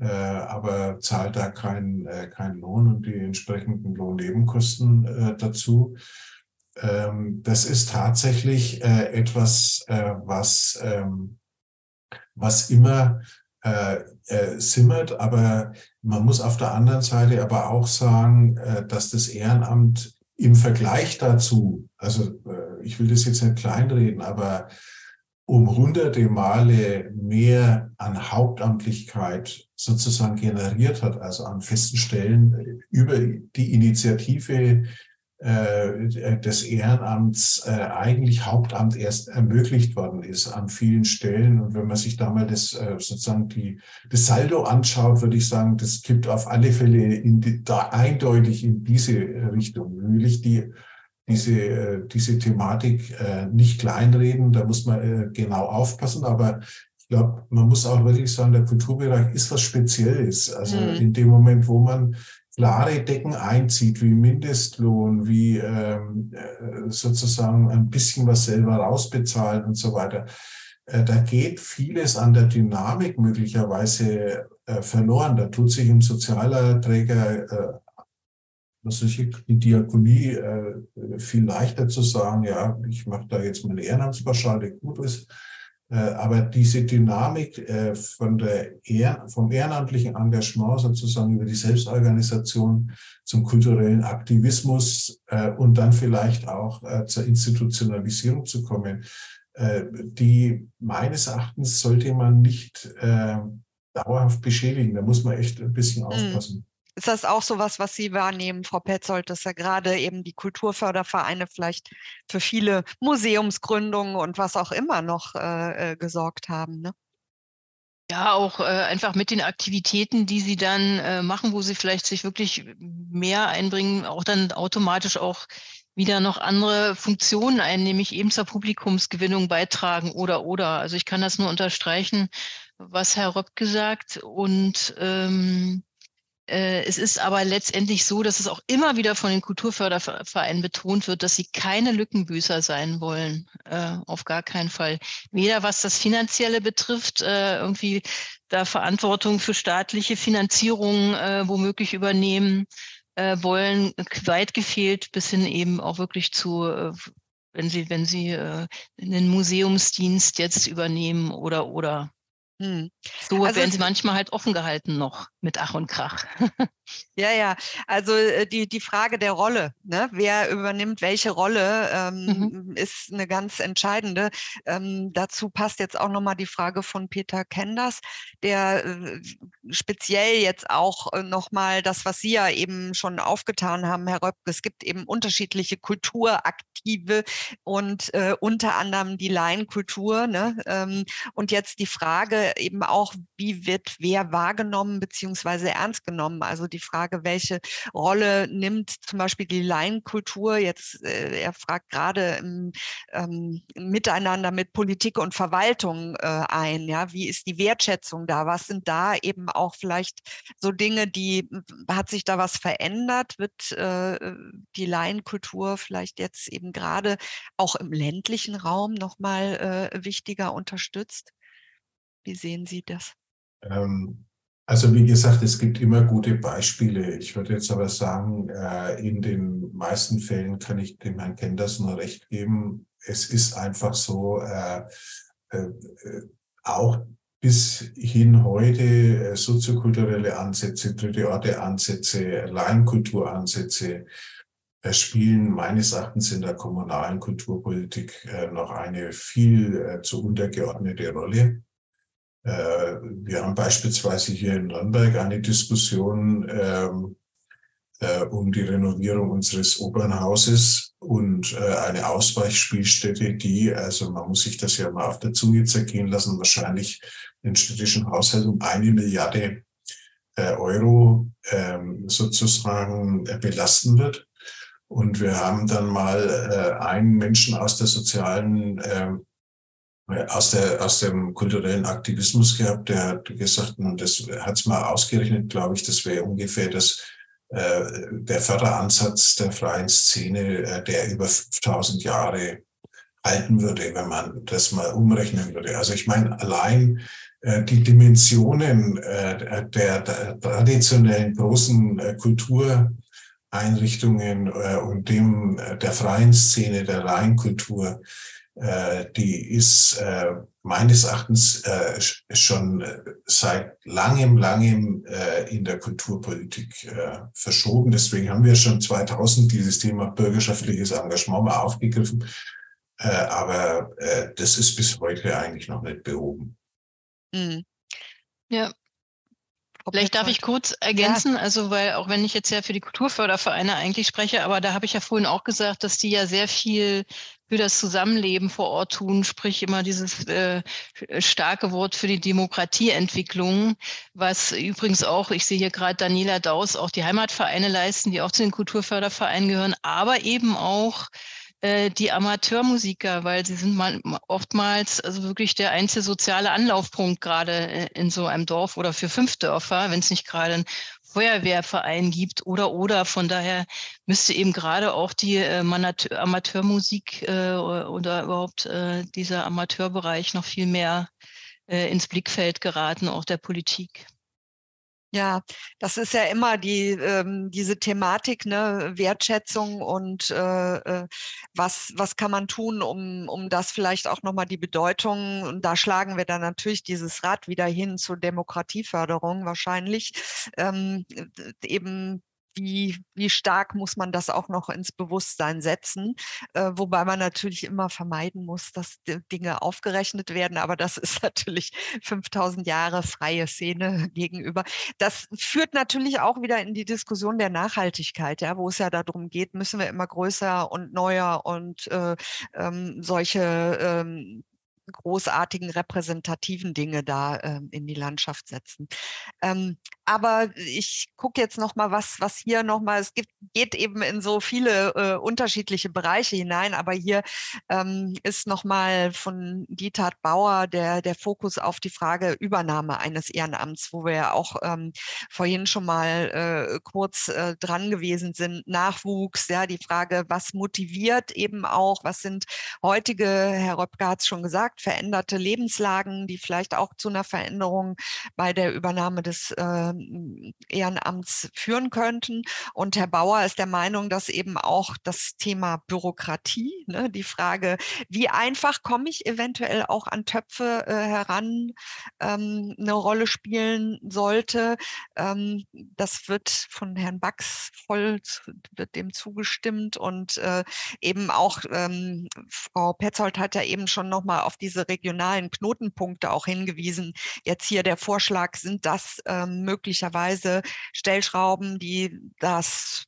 äh, aber zahlt da keinen äh, keinen Lohn und die entsprechenden Lohnnebenkosten äh, dazu. Ähm, das ist tatsächlich äh, etwas, äh, was, ähm, was immer äh, äh, simmert, aber man muss auf der anderen Seite aber auch sagen, äh, dass das Ehrenamt im Vergleich dazu, also äh, ich will das jetzt nicht kleinreden, aber um hunderte Male mehr an Hauptamtlichkeit sozusagen generiert hat, also an festen Stellen über die Initiative äh, des Ehrenamts äh, eigentlich Hauptamt erst ermöglicht worden ist an vielen Stellen. Und wenn man sich da mal das äh, sozusagen die, das Saldo anschaut, würde ich sagen, das kippt auf alle Fälle in die, da eindeutig in diese Richtung. Will ich die diese, äh, diese Thematik äh, nicht kleinreden. Da muss man äh, genau aufpassen. Aber ich glaube, man muss auch wirklich sagen, der Kulturbereich ist was Spezielles. Also mhm. in dem Moment, wo man klare Decken einzieht, wie Mindestlohn, wie ähm, sozusagen ein bisschen was selber rausbezahlt und so weiter. da geht vieles an der Dynamik möglicherweise verloren. Da tut sich ein sozialer Träger das ist die Diakonie äh, viel leichter zu sagen, ja, ich mache da jetzt meine Ehrenamtspauschale, gut ist. Äh, aber diese Dynamik äh, von der Ehr vom ehrenamtlichen Engagement sozusagen über die Selbstorganisation zum kulturellen Aktivismus äh, und dann vielleicht auch zur Institutionalisierung zu kommen, die meines Erachtens sollte man nicht dauerhaft beschädigen. Da muss man echt ein bisschen mhm. aufpassen. Ist das auch so was, was Sie wahrnehmen, Frau Petzold, dass ja gerade eben die Kulturfördervereine vielleicht für viele Museumsgründungen und was auch immer noch äh, äh, gesorgt haben? Ne? Ja, auch äh, einfach mit den Aktivitäten, die sie dann äh, machen, wo sie vielleicht sich wirklich mehr einbringen, auch dann automatisch auch wieder noch andere Funktionen ein, nämlich eben zur Publikumsgewinnung beitragen oder oder. Also ich kann das nur unterstreichen, was Herr Röpp gesagt und ähm, äh, es ist aber letztendlich so, dass es auch immer wieder von den Kulturfördervereinen betont wird, dass sie keine Lückenbüßer sein wollen. Äh, auf gar keinen Fall. Weder was das Finanzielle betrifft, äh, irgendwie da Verantwortung für staatliche Finanzierung äh, womöglich übernehmen äh, wollen, weit gefehlt, bis hin eben auch wirklich zu äh, wenn sie, wenn sie einen Museumsdienst jetzt übernehmen oder oder. Hm. So also, werden sie manchmal halt offen gehalten noch mit Ach und Krach. Ja, ja. Also äh, die, die Frage der Rolle, ne? wer übernimmt welche Rolle, ähm, mhm. ist eine ganz entscheidende. Ähm, dazu passt jetzt auch nochmal die Frage von Peter Kenders, der äh, speziell jetzt auch äh, nochmal das, was Sie ja eben schon aufgetan haben, Herr Röpke, es gibt eben unterschiedliche Kulturaktive und äh, unter anderem die Laienkultur. Ne? Ähm, und jetzt die Frage eben auch, wie wird wer wahrgenommen beziehungsweise ernst genommen? Also die Frage, welche Rolle nimmt zum Beispiel die Laienkultur jetzt, äh, er fragt gerade ähm, Miteinander mit Politik und Verwaltung äh, ein, ja, wie ist die Wertschätzung da? Was sind da eben auch vielleicht so Dinge, die, hat sich da was verändert? Wird äh, die Laienkultur vielleicht jetzt eben gerade auch im ländlichen Raum nochmal äh, wichtiger unterstützt? Wie sehen Sie das? Ähm, also wie gesagt, es gibt immer gute Beispiele. Ich würde jetzt aber sagen, äh, in den meisten Fällen kann ich dem Herrn Kenders nur recht geben. Es ist einfach so, äh, äh, auch bis hin heute soziokulturelle Ansätze, dritte Orte Ansätze, Laienkulturansätze spielen meines Erachtens in der kommunalen Kulturpolitik noch eine viel zu untergeordnete Rolle. Äh, wir haben beispielsweise hier in Nürnberg eine Diskussion ähm, äh, um die Renovierung unseres Opernhauses. und äh, eine Ausweichspielstätte, die, also man muss sich das ja mal auf der Zunge zergehen lassen, wahrscheinlich den städtischen Haushalt um eine Milliarde äh, Euro ähm, sozusagen äh, belasten wird. Und wir haben dann mal äh, einen Menschen aus der sozialen, ähm, äh, aus, der, aus dem kulturellen Aktivismus gehabt, der hat gesagt, und das hat es mal ausgerechnet, glaube ich, das wäre ungefähr das, äh, der Förderansatz der freien Szene, äh, der über 5000 Jahre halten würde, wenn man das mal umrechnen würde. Also ich meine, allein äh, die Dimensionen äh, der, traditionellen großen äh, Kultur Einrichtungen äh, und dem äh, der freien Szene, der Rheinkultur, äh, die ist äh, meines Erachtens äh, schon äh, seit langem, langem äh, in der Kulturpolitik äh, verschoben. Deswegen haben wir schon 2000 dieses Thema bürgerschaftliches Engagement mal aufgegriffen. Äh, aber äh, das ist bis heute eigentlich noch nicht behoben. Mhm. Ja, Vielleicht darf ich kurz ergänzen, ja. also weil auch wenn ich jetzt ja für die Kulturfördervereine eigentlich spreche, aber da habe ich ja vorhin auch gesagt, dass die ja sehr viel für das Zusammenleben vor Ort tun, sprich immer dieses äh, starke Wort für die Demokratieentwicklung, was übrigens auch, ich sehe hier gerade Daniela Daus, auch die Heimatvereine leisten, die auch zu den Kulturfördervereinen gehören, aber eben auch äh, die Amateurmusiker, weil sie sind mal, oftmals also wirklich der einzige soziale Anlaufpunkt gerade äh, in so einem Dorf oder für fünf Dörfer, wenn es nicht gerade ein Feuerwehrverein gibt oder oder von daher müsste eben gerade auch die äh, Amateurmusik äh, oder überhaupt äh, dieser Amateurbereich noch viel mehr äh, ins Blickfeld geraten, auch der Politik. Ja, das ist ja immer die ähm, diese Thematik, ne, Wertschätzung und äh, äh, was was kann man tun, um um das vielleicht auch noch mal die Bedeutung und da schlagen wir dann natürlich dieses Rad wieder hin zur Demokratieförderung wahrscheinlich ähm, eben wie, wie stark muss man das auch noch ins Bewusstsein setzen, äh, wobei man natürlich immer vermeiden muss, dass Dinge aufgerechnet werden, aber das ist natürlich 5000 Jahre freie Szene gegenüber. Das führt natürlich auch wieder in die Diskussion der Nachhaltigkeit, ja, wo es ja darum geht, müssen wir immer größer und neuer und äh, ähm, solche ähm, großartigen repräsentativen Dinge da ähm, in die Landschaft setzen. Ähm, aber ich gucke jetzt noch mal, was, was hier noch mal, es gibt, geht eben in so viele äh, unterschiedliche Bereiche hinein, aber hier ähm, ist noch mal von Dieter Bauer der, der Fokus auf die Frage Übernahme eines Ehrenamts, wo wir ja auch ähm, vorhin schon mal äh, kurz äh, dran gewesen sind, Nachwuchs, ja, die Frage, was motiviert eben auch, was sind heutige, Herr Röpke hat es schon gesagt, veränderte Lebenslagen, die vielleicht auch zu einer Veränderung bei der Übernahme des äh, Ehrenamts führen könnten. Und Herr Bauer ist der Meinung, dass eben auch das Thema Bürokratie, ne, die Frage, wie einfach komme ich eventuell auch an Töpfe äh, heran, ähm, eine Rolle spielen sollte. Ähm, das wird von Herrn Bax voll wird dem zugestimmt und äh, eben auch ähm, Frau Petzold hat ja eben schon nochmal auf diese regionalen Knotenpunkte auch hingewiesen. Jetzt hier der Vorschlag, sind das ähm, möglicherweise Stellschrauben, die das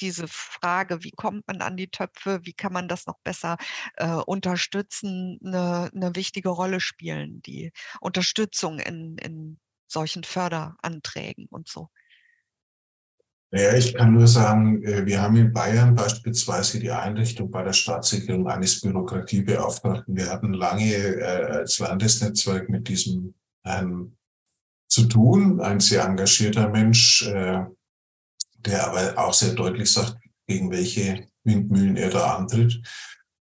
diese Frage, wie kommt man an die Töpfe, wie kann man das noch besser äh, unterstützen, eine, eine, wichtige Rolle spielen, die Unterstützung in, in solchen Förderanträgen und so. Naja, ich kann nur sagen, äh, wir haben in Bayern beispielsweise die Einrichtung bei der Staatssicherung eines Bürokratiebeauftragten. Wir hatten lange äh, als Landesnetzwerk mit diesem ähm, zu tun. Ein sehr engagierter Mensch, äh, der aber auch sehr deutlich sagt, gegen welche Windmühlen er da antritt.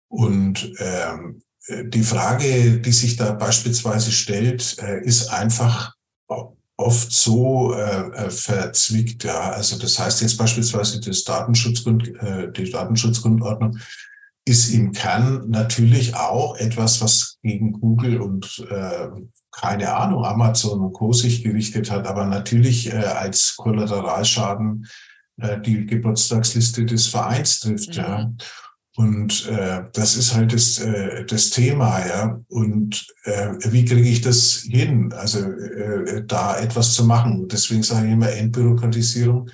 Und ähm, die Frage, die sich da beispielsweise stellt, ist einfach oft so äh, äh, verzwickt. Ja, also das heißt jetzt beispielsweise das Datenschutzgrund, äh, die Datenschutzgrundordnung ist im Kern natürlich auch etwas, was gegen Google und äh, keine Ahnung, Amazon und Co. sich gerichtet hat, aber natürlich äh, als Kollateralschaden äh, die Geburtstagsliste des Vereins trifft. Mhm. Ja. Und äh, das ist halt das, äh, das Thema, ja. Und äh, wie kriege ich das hin, also äh, da etwas zu machen? Deswegen sage ich immer Entbürokratisierung.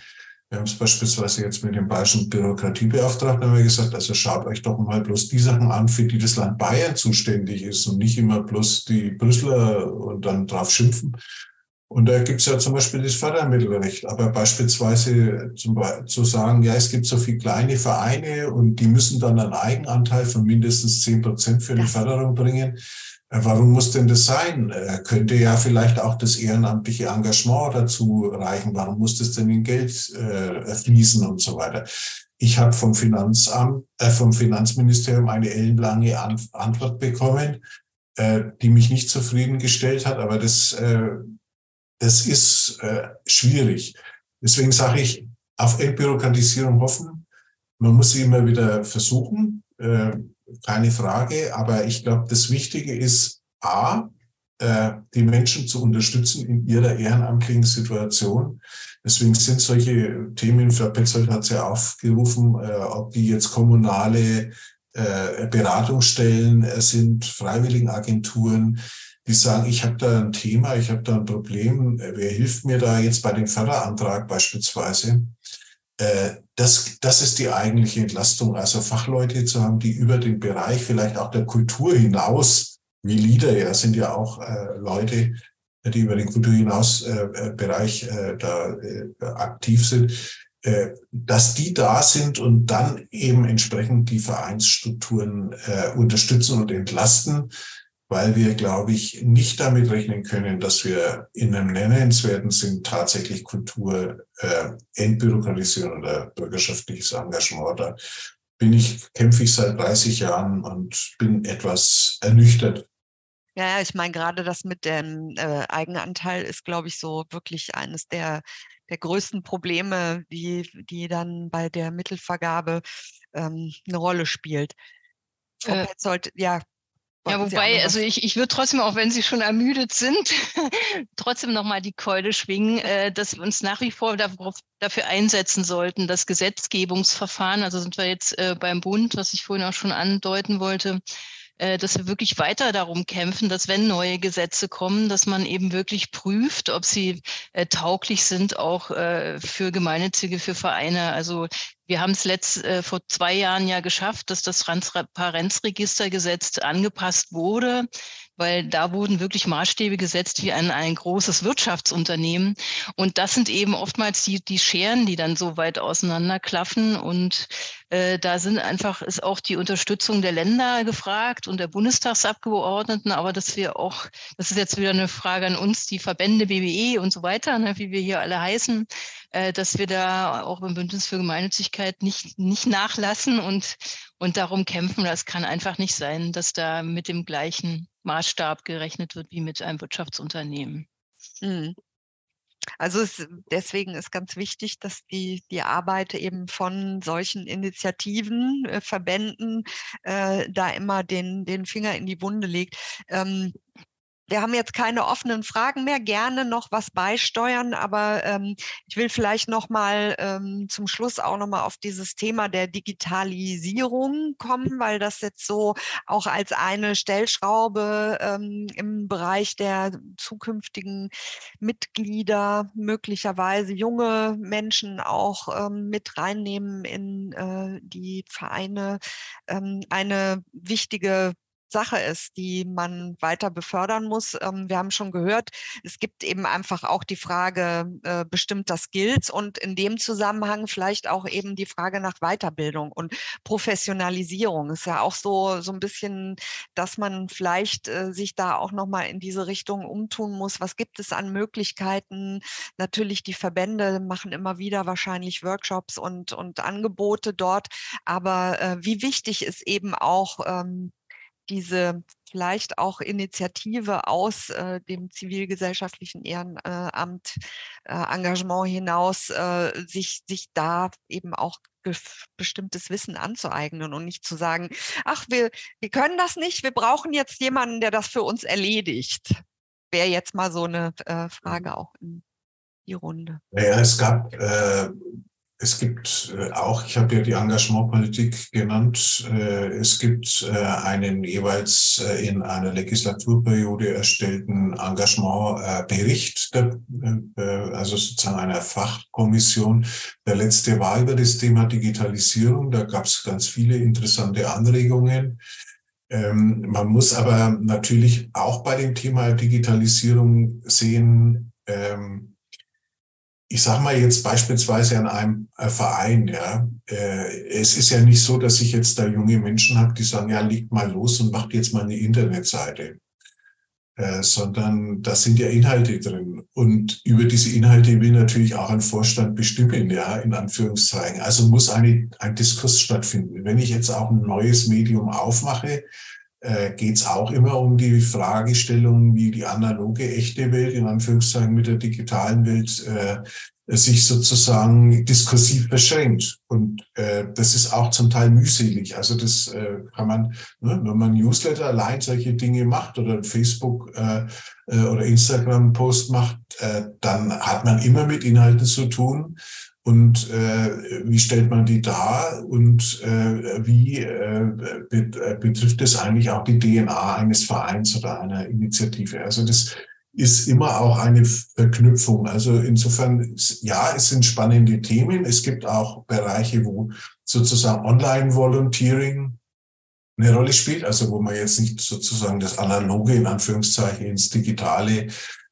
Wir haben es beispielsweise jetzt mit dem bayerischen Bürokratiebeauftragten haben wir gesagt, also schaut euch doch mal bloß die Sachen an, für die das Land Bayern zuständig ist und nicht immer bloß die Brüsseler und dann drauf schimpfen. Und da gibt es ja zum Beispiel das Fördermittelrecht, aber beispielsweise zum, zu sagen, ja, es gibt so viele kleine Vereine und die müssen dann einen Eigenanteil von mindestens zehn Prozent für eine Förderung bringen. Äh, warum muss denn das sein? Äh, könnte ja vielleicht auch das ehrenamtliche Engagement dazu reichen. Warum muss das denn in Geld äh, fließen und so weiter? Ich habe vom Finanzamt, äh, vom Finanzministerium eine ellenlange An Antwort bekommen, äh, die mich nicht zufriedengestellt hat, aber das, äh, das ist äh, schwierig. Deswegen sage ich, auf Entbürokratisierung hoffen. Man muss sie immer wieder versuchen. Äh, keine Frage. Aber ich glaube, das Wichtige ist, A, äh, die Menschen zu unterstützen in ihrer ehrenamtlichen Situation. Deswegen sind solche Themen, Frau Petzold hat es ja aufgerufen, äh, ob die jetzt kommunale äh, Beratungsstellen sind, Freiwilligenagenturen, die sagen, ich habe da ein Thema, ich habe da ein Problem, wer hilft mir da jetzt bei dem Förderantrag beispielsweise? Äh, das, das ist die eigentliche Entlastung, also Fachleute zu haben, die über den Bereich vielleicht auch der Kultur hinaus, wie Lieder ja, sind ja auch äh, Leute, die über den Kultur hinaus äh, äh Bereich äh, da äh, aktiv sind, äh, dass die da sind und dann eben entsprechend die Vereinsstrukturen äh, unterstützen und entlasten, weil wir, glaube ich, nicht damit rechnen können, dass wir in einem nennenswerten Sinn tatsächlich Kultur äh, entbürokratisieren oder bürgerschaftliches Engagement. Da bin ich, kämpfe ich seit 30 Jahren und bin etwas ernüchtert. Ja, ich meine, gerade das mit dem äh, Eigenanteil ist, glaube ich, so wirklich eines der, der größten Probleme, die, die dann bei der Mittelvergabe ähm, eine Rolle spielt. Frau äh, Petzold, ja, ja, wobei, also ich, ich würde trotzdem, auch wenn Sie schon ermüdet sind, trotzdem nochmal die Keule schwingen, äh, dass wir uns nach wie vor darauf, dafür einsetzen sollten, das Gesetzgebungsverfahren, also sind wir jetzt äh, beim Bund, was ich vorhin auch schon andeuten wollte, dass wir wirklich weiter darum kämpfen, dass wenn neue Gesetze kommen, dass man eben wirklich prüft, ob sie äh, tauglich sind, auch äh, für Gemeinnützige, für Vereine. Also wir haben es letzt, äh, vor zwei Jahren ja geschafft, dass das Transparenzregistergesetz angepasst wurde, weil da wurden wirklich Maßstäbe gesetzt wie ein, ein großes Wirtschaftsunternehmen. Und das sind eben oftmals die, die Scheren, die dann so weit auseinanderklaffen. Und äh, da sind einfach, ist auch die Unterstützung der Länder gefragt und der Bundestagsabgeordneten, aber dass wir auch, das ist jetzt wieder eine Frage an uns, die Verbände BBE und so weiter, ne, wie wir hier alle heißen, äh, dass wir da auch im Bündnis für Gemeinnützigkeit nicht, nicht nachlassen und, und darum kämpfen. Das kann einfach nicht sein, dass da mit dem gleichen Maßstab gerechnet wird wie mit einem Wirtschaftsunternehmen. Mhm. Also es, deswegen ist ganz wichtig, dass die, die Arbeit eben von solchen Initiativen, äh, Verbänden äh, da immer den, den Finger in die Wunde legt. Ähm, wir haben jetzt keine offenen Fragen mehr, gerne noch was beisteuern, aber ähm, ich will vielleicht noch mal ähm, zum Schluss auch noch mal auf dieses Thema der Digitalisierung kommen, weil das jetzt so auch als eine Stellschraube ähm, im Bereich der zukünftigen Mitglieder möglicherweise junge Menschen auch ähm, mit reinnehmen in äh, die Vereine. Ähm, eine wichtige Sache ist, die man weiter befördern muss. Ähm, wir haben schon gehört, es gibt eben einfach auch die Frage äh, bestimmter Skills und in dem Zusammenhang vielleicht auch eben die Frage nach Weiterbildung und Professionalisierung. Ist ja auch so, so ein bisschen, dass man vielleicht äh, sich da auch nochmal in diese Richtung umtun muss. Was gibt es an Möglichkeiten? Natürlich, die Verbände machen immer wieder wahrscheinlich Workshops und, und Angebote dort. Aber äh, wie wichtig ist eben auch, ähm, diese vielleicht auch Initiative aus äh, dem zivilgesellschaftlichen Ehrenamt, äh, Engagement hinaus, äh, sich, sich da eben auch bestimmtes Wissen anzueignen und nicht zu sagen, ach, wir, wir können das nicht, wir brauchen jetzt jemanden, der das für uns erledigt. Wäre jetzt mal so eine äh, Frage auch in die Runde. Ja, es gab äh, es gibt äh, auch, ich habe ja die Engagementpolitik genannt, äh, es gibt äh, einen jeweils in einer Legislaturperiode erstellten Engagementbericht, also sozusagen einer Fachkommission. Der letzte war über das Thema Digitalisierung. Da gab es ganz viele interessante Anregungen. Ähm, man muss aber natürlich auch bei dem Thema Digitalisierung sehen, ähm, ich sage mal jetzt beispielsweise an einem äh, Verein, ja, äh, es ist ja nicht so, dass ich jetzt da junge Menschen habe, die sagen, ja, legt mal los und macht jetzt mal eine Internetseite, äh, sondern da sind ja Inhalte drin. Und über diese Inhalte will natürlich auch ein Vorstand bestimmen, ja, in Anführungszeichen. Also muss eine, ein Diskurs stattfinden. Wenn ich jetzt auch ein neues Medium aufmache, äh, geht es auch immer um die Fragestellung, wie die analoge, echte Welt, in Anführungszeichen mit der digitalen Welt, äh, sich sozusagen diskursiv beschränkt. Und äh, das ist auch zum Teil mühselig. Also das äh, kann man, ne, wenn man Newsletter allein solche Dinge macht oder Facebook äh, äh, oder Instagram-Post macht, äh, dann hat man immer mit Inhalten zu tun, und äh, wie stellt man die dar und äh, wie äh, betrifft es eigentlich auch die DNA eines Vereins oder einer Initiative. Also das ist immer auch eine Verknüpfung. Also insofern, ja, es sind spannende Themen. Es gibt auch Bereiche, wo sozusagen Online-Volunteering eine Rolle spielt, also wo man jetzt nicht sozusagen das Analoge in Anführungszeichen ins Digitale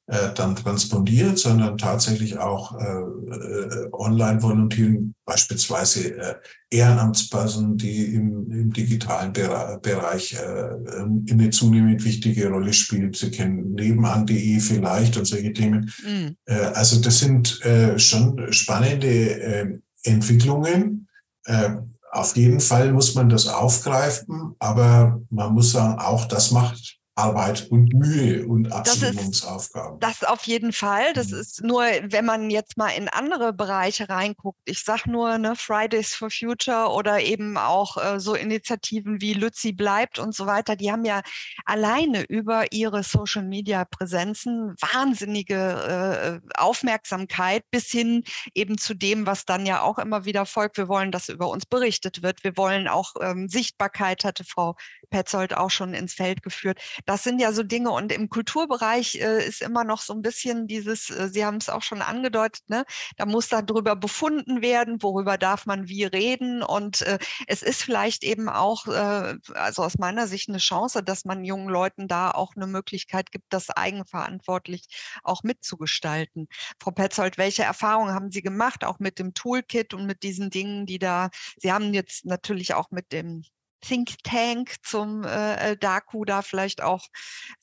äh, dann transponiert, sondern tatsächlich auch äh, äh, Online-Volontieren, beispielsweise äh, Ehrenamtspersonen, die im, im digitalen Bere Bereich äh, eine zunehmend wichtige Rolle spielen. Sie kennen nebenan.de vielleicht und solche Themen. Mhm. Äh, also das sind äh, schon spannende äh, Entwicklungen. Äh, auf jeden Fall muss man das aufgreifen, aber man muss sagen, auch das macht Arbeit und Mühe und Abstimmungsaufgaben. Das, das auf jeden Fall. Das mhm. ist nur, wenn man jetzt mal in andere Bereiche reinguckt. Ich sag nur ne, Fridays for Future oder eben auch äh, so Initiativen wie Lützi bleibt und so weiter. Die haben ja alleine über ihre Social Media Präsenzen wahnsinnige äh, Aufmerksamkeit bis hin eben zu dem, was dann ja auch immer wieder folgt. Wir wollen, dass über uns berichtet wird. Wir wollen auch ähm, Sichtbarkeit, hatte Frau Petzold auch schon ins Feld geführt das sind ja so Dinge. Und im Kulturbereich äh, ist immer noch so ein bisschen dieses, äh, Sie haben es auch schon angedeutet, ne? da muss darüber befunden werden, worüber darf man wie reden. Und äh, es ist vielleicht eben auch, äh, also aus meiner Sicht, eine Chance, dass man jungen Leuten da auch eine Möglichkeit gibt, das eigenverantwortlich auch mitzugestalten. Frau Petzold, welche Erfahrungen haben Sie gemacht, auch mit dem Toolkit und mit diesen Dingen, die da, Sie haben jetzt natürlich auch mit dem Think Tank zum äh, äh Daku da vielleicht auch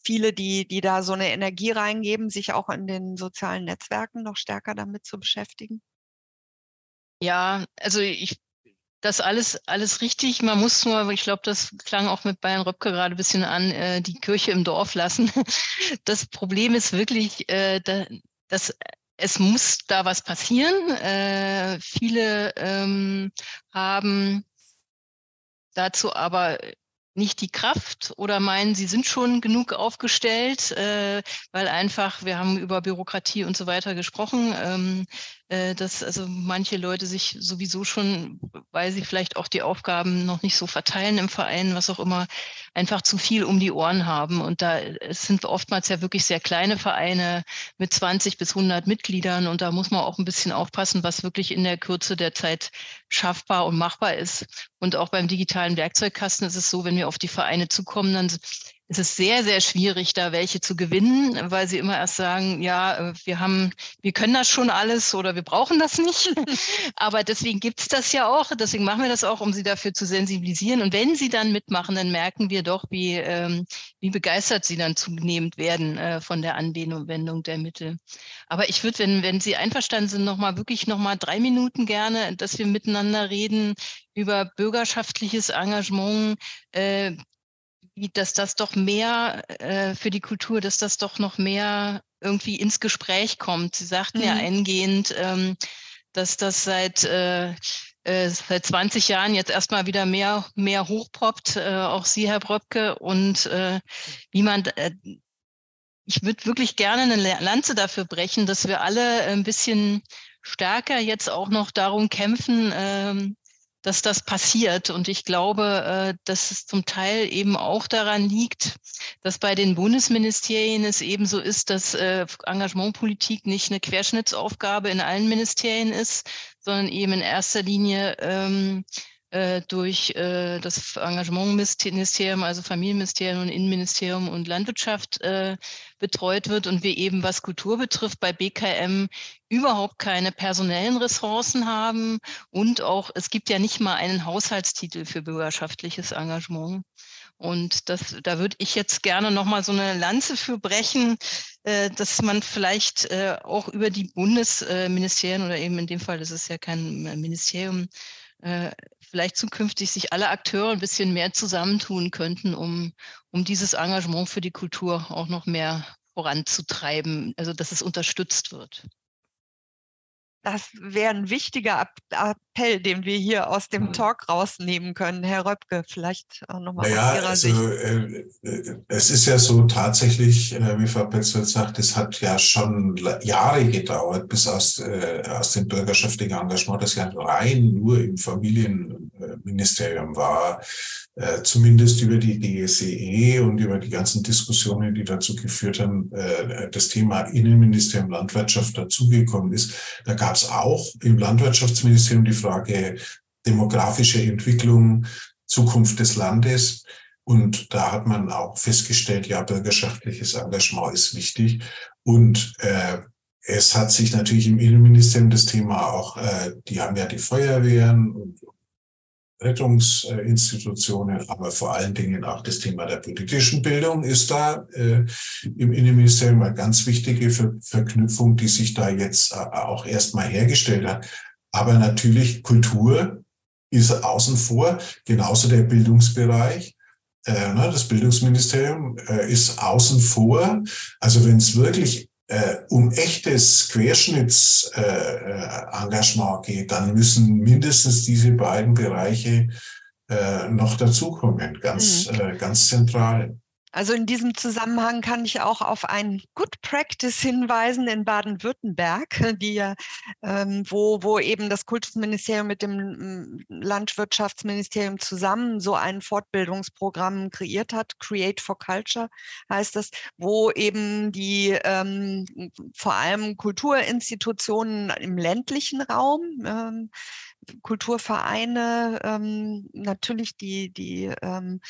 viele, die, die da so eine Energie reingeben, sich auch in den sozialen Netzwerken noch stärker damit zu beschäftigen? Ja, also ich das alles, alles richtig. Man muss nur, ich glaube, das klang auch mit Bayern Röpke gerade ein bisschen an, äh, die Kirche im Dorf lassen. Das Problem ist wirklich, äh, da, dass es muss da was passieren. Äh, viele ähm, haben dazu aber nicht die Kraft oder meinen, sie sind schon genug aufgestellt, äh, weil einfach, wir haben über Bürokratie und so weiter gesprochen, ähm, äh, dass also manche Leute sich sowieso schon, weil sie vielleicht auch die Aufgaben noch nicht so verteilen im Verein, was auch immer, einfach zu viel um die Ohren haben. Und da es sind oftmals ja wirklich sehr kleine Vereine mit 20 bis 100 Mitgliedern und da muss man auch ein bisschen aufpassen, was wirklich in der Kürze der Zeit schaffbar und machbar ist. Und auch beim digitalen Werkzeugkasten ist es so, wenn wir auf die Vereine zukommen, dann es ist sehr, sehr schwierig, da welche zu gewinnen, weil sie immer erst sagen, ja, äh, wir haben, wir können das schon alles oder wir brauchen das nicht. Aber deswegen gibt es das ja auch. Deswegen machen wir das auch, um sie dafür zu sensibilisieren. Und wenn sie dann mitmachen, dann merken wir doch, wie, ähm, wie begeistert sie dann zunehmend werden äh, von der Anwendung der Mittel. Aber ich würde, wenn, wenn Sie einverstanden sind, nochmal wirklich nochmal drei Minuten gerne, dass wir miteinander reden über bürgerschaftliches Engagement, äh, dass das doch mehr äh, für die Kultur, dass das doch noch mehr irgendwie ins Gespräch kommt. Sie sagten mhm. ja eingehend, ähm, dass das seit, äh, äh, seit 20 Jahren jetzt erstmal wieder mehr, mehr hochpoppt, äh, auch Sie, Herr Bröpke, und äh, wie man, äh, ich würde wirklich gerne eine Lanze dafür brechen, dass wir alle ein bisschen stärker jetzt auch noch darum kämpfen, ähm, dass das passiert. Und ich glaube, äh, dass es zum Teil eben auch daran liegt, dass bei den Bundesministerien es eben so ist, dass äh, Engagementpolitik nicht eine Querschnittsaufgabe in allen Ministerien ist, sondern eben in erster Linie ähm, äh, durch äh, das Engagementministerium, also Familienministerium und Innenministerium und Landwirtschaft äh, betreut wird und wir eben, was Kultur betrifft, bei BKM überhaupt keine personellen Ressourcen haben und auch, es gibt ja nicht mal einen Haushaltstitel für bürgerschaftliches Engagement. Und das, da würde ich jetzt gerne nochmal so eine Lanze für brechen, äh, dass man vielleicht äh, auch über die Bundesministerien oder eben in dem Fall, das ist ja kein Ministerium, äh, vielleicht zukünftig sich alle Akteure ein bisschen mehr zusammentun könnten, um, um dieses Engagement für die Kultur auch noch mehr voranzutreiben, also dass es unterstützt wird. Das wäre ein wichtiger Appell, den wir hier aus dem hm. Talk rausnehmen können. Herr Röpke, vielleicht auch nochmal naja, aus Ihrer also, Sicht. Äh, es ist ja so tatsächlich, äh, wie Frau Petzold sagt, es hat ja schon Jahre gedauert, bis aus, äh, aus dem bürgerschaftlichen Engagement, das ja rein nur im Familienministerium war, äh, zumindest über die DSEE und über die ganzen Diskussionen, die dazu geführt haben, äh, das Thema Innenministerium Landwirtschaft dazugekommen ist. Da gab es auch im Landwirtschaftsministerium die Frage demografische Entwicklung, Zukunft des Landes. Und da hat man auch festgestellt, ja, bürgerschaftliches Engagement ist wichtig. Und äh, es hat sich natürlich im Innenministerium das Thema auch, äh, die haben ja die Feuerwehren und Rettungsinstitutionen, aber vor allen Dingen auch das Thema der politischen Bildung ist da äh, im Innenministerium eine ganz wichtige Ver Verknüpfung, die sich da jetzt äh, auch erstmal hergestellt hat. Aber natürlich Kultur ist außen vor, genauso der Bildungsbereich. Äh, ne, das Bildungsministerium äh, ist außen vor. Also wenn es wirklich äh, um echtes Querschnittsengagement äh, geht, dann müssen mindestens diese beiden Bereiche äh, noch dazukommen, ganz, mhm. äh, ganz zentral. Also in diesem Zusammenhang kann ich auch auf ein Good Practice hinweisen in Baden-Württemberg, die ähm, wo, wo eben das Kultusministerium mit dem mm, Landwirtschaftsministerium zusammen so ein Fortbildungsprogramm kreiert hat. Create for Culture heißt das, wo eben die ähm, vor allem Kulturinstitutionen im ländlichen Raum ähm, Kulturvereine, ähm, natürlich die, die ähm,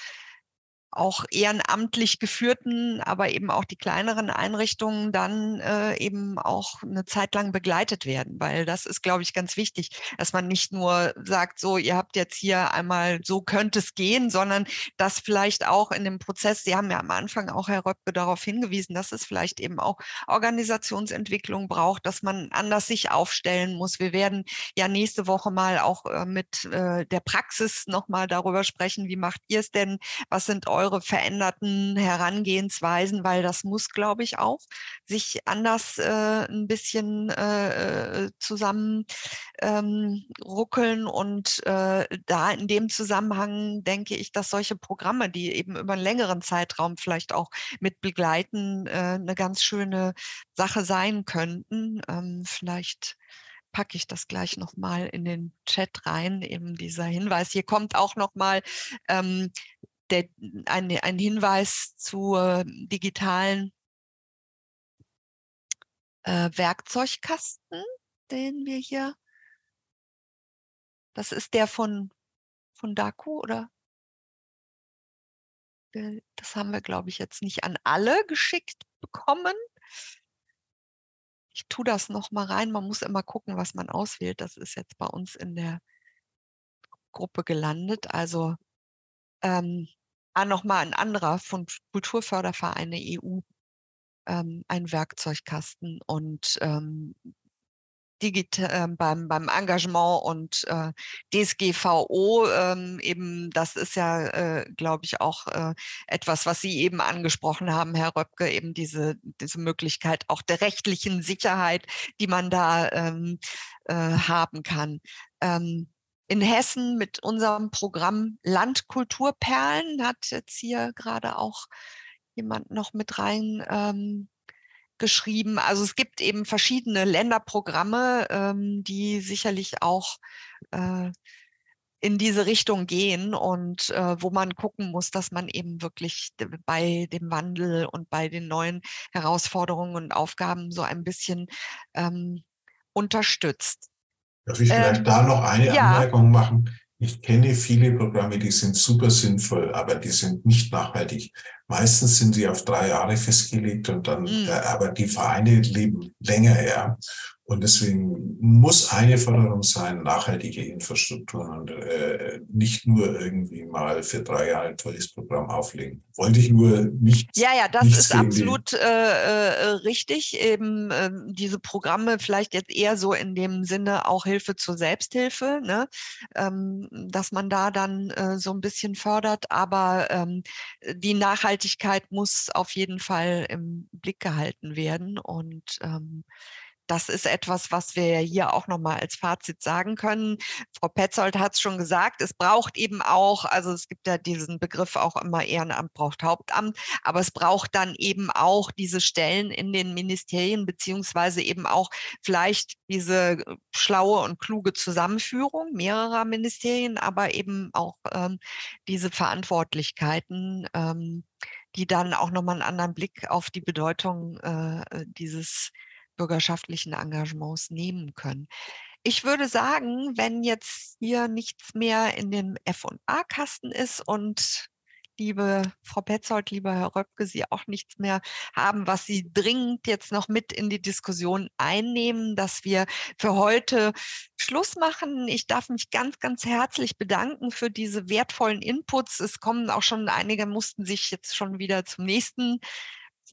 auch ehrenamtlich geführten, aber eben auch die kleineren Einrichtungen dann äh, eben auch eine Zeit lang begleitet werden, weil das ist, glaube ich, ganz wichtig, dass man nicht nur sagt, so, ihr habt jetzt hier einmal, so könnte es gehen, sondern dass vielleicht auch in dem Prozess, Sie haben ja am Anfang auch, Herr Röpke, darauf hingewiesen, dass es vielleicht eben auch Organisationsentwicklung braucht, dass man anders sich aufstellen muss. Wir werden ja nächste Woche mal auch äh, mit äh, der Praxis nochmal darüber sprechen, wie macht ihr es denn, was sind eure eure veränderten Herangehensweisen, weil das muss, glaube ich, auch sich anders äh, ein bisschen äh, äh, zusammen ähm. Und äh, da in dem Zusammenhang denke ich, dass solche Programme, die eben über einen längeren Zeitraum vielleicht auch mit begleiten, äh, eine ganz schöne Sache sein könnten. Ähm, vielleicht packe ich das gleich nochmal in den Chat rein, eben dieser Hinweis. Hier kommt auch nochmal ähm, der, ein, ein Hinweis zur digitalen äh, Werkzeugkasten, den wir hier, das ist der von, von Daku oder? Das haben wir, glaube ich, jetzt nicht an alle geschickt bekommen. Ich tue das noch mal rein. Man muss immer gucken, was man auswählt. Das ist jetzt bei uns in der Gruppe gelandet. Also ähm, ah, nochmal ein anderer von Kulturfördervereine EU, ähm, ein Werkzeugkasten und ähm, digital, äh, beim, beim Engagement und äh, DSGVO ähm, eben, das ist ja, äh, glaube ich, auch äh, etwas, was Sie eben angesprochen haben, Herr Röpke, eben diese, diese Möglichkeit auch der rechtlichen Sicherheit, die man da ähm, äh, haben kann. Ähm, in Hessen mit unserem Programm Landkulturperlen hat jetzt hier gerade auch jemand noch mit rein ähm, geschrieben. Also es gibt eben verschiedene Länderprogramme, ähm, die sicherlich auch äh, in diese Richtung gehen und äh, wo man gucken muss, dass man eben wirklich bei dem Wandel und bei den neuen Herausforderungen und Aufgaben so ein bisschen ähm, unterstützt. Darf ich vielleicht ähm, da noch eine ja. Anmerkung machen? Ich kenne viele Programme, die sind super sinnvoll, aber die sind nicht nachhaltig. Meistens sind sie auf drei Jahre festgelegt und dann, mhm. äh, aber die Vereine leben länger, ja. Und deswegen muss eine Förderung sein, nachhaltige Infrastrukturen und äh, nicht nur irgendwie mal für drei Jahre ein tolles Programm auflegen. Wollte ich nur nicht. Ja, ja, das ist absolut äh, äh, richtig. Eben äh, diese Programme vielleicht jetzt eher so in dem Sinne auch Hilfe zur Selbsthilfe, ne? ähm, dass man da dann äh, so ein bisschen fördert. Aber ähm, die Nachhaltigkeit muss auf jeden Fall im Blick gehalten werden und ähm, das ist etwas, was wir hier auch nochmal als Fazit sagen können. Frau Petzold hat es schon gesagt, es braucht eben auch, also es gibt ja diesen Begriff auch immer, Ehrenamt braucht Hauptamt, aber es braucht dann eben auch diese Stellen in den Ministerien, beziehungsweise eben auch vielleicht diese äh, schlaue und kluge Zusammenführung mehrerer Ministerien, aber eben auch ähm, diese Verantwortlichkeiten. Ähm, die dann auch nochmal einen anderen Blick auf die Bedeutung äh dieses bürgerschaftlichen Engagements nehmen können. Ich würde sagen, wenn jetzt hier nichts mehr in dem F&A-Kasten ist und liebe Frau Petzold, lieber Herr Röpke, Sie auch nichts mehr haben, was Sie dringend jetzt noch mit in die Diskussion einnehmen, dass wir für heute Schluss machen. Ich darf mich ganz, ganz herzlich bedanken für diese wertvollen Inputs. Es kommen auch schon einige, mussten sich jetzt schon wieder zum nächsten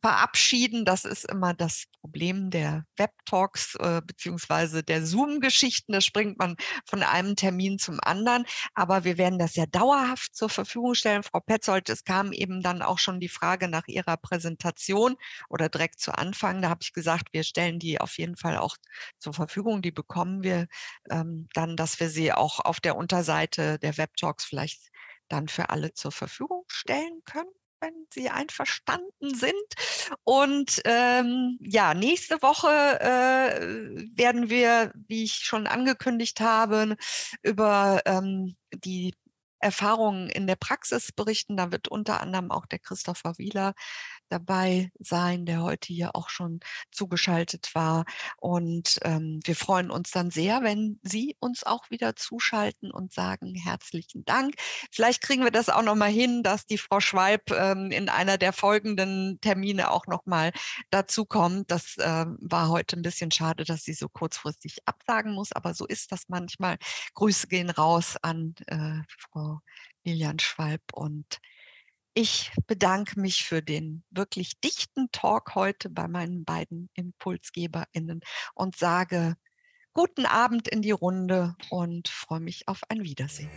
verabschieden. Das ist immer das Problem der Web-Talks äh, beziehungsweise der Zoom-Geschichten. Da springt man von einem Termin zum anderen. Aber wir werden das ja dauerhaft zur Verfügung stellen. Frau Petzold, es kam eben dann auch schon die Frage nach Ihrer Präsentation oder direkt zu Anfang. Da habe ich gesagt, wir stellen die auf jeden Fall auch zur Verfügung. Die bekommen wir ähm, dann, dass wir sie auch auf der Unterseite der Web-Talks vielleicht dann für alle zur Verfügung stellen können wenn Sie einverstanden sind. Und ähm, ja, nächste Woche äh, werden wir, wie ich schon angekündigt habe, über ähm, die Erfahrungen in der Praxis berichten. Da wird unter anderem auch der Christopher Wieler dabei sein, der heute hier auch schon zugeschaltet war. Und ähm, wir freuen uns dann sehr, wenn Sie uns auch wieder zuschalten und sagen herzlichen Dank. Vielleicht kriegen wir das auch noch mal hin, dass die Frau Schwalb ähm, in einer der folgenden Termine auch noch mal dazu kommt. Das äh, war heute ein bisschen schade, dass sie so kurzfristig absagen muss, aber so ist das manchmal. Grüße gehen raus an äh, Frau Lilian Schwalb und ich bedanke mich für den wirklich dichten Talk heute bei meinen beiden ImpulsgeberInnen und sage guten Abend in die Runde und freue mich auf ein Wiedersehen.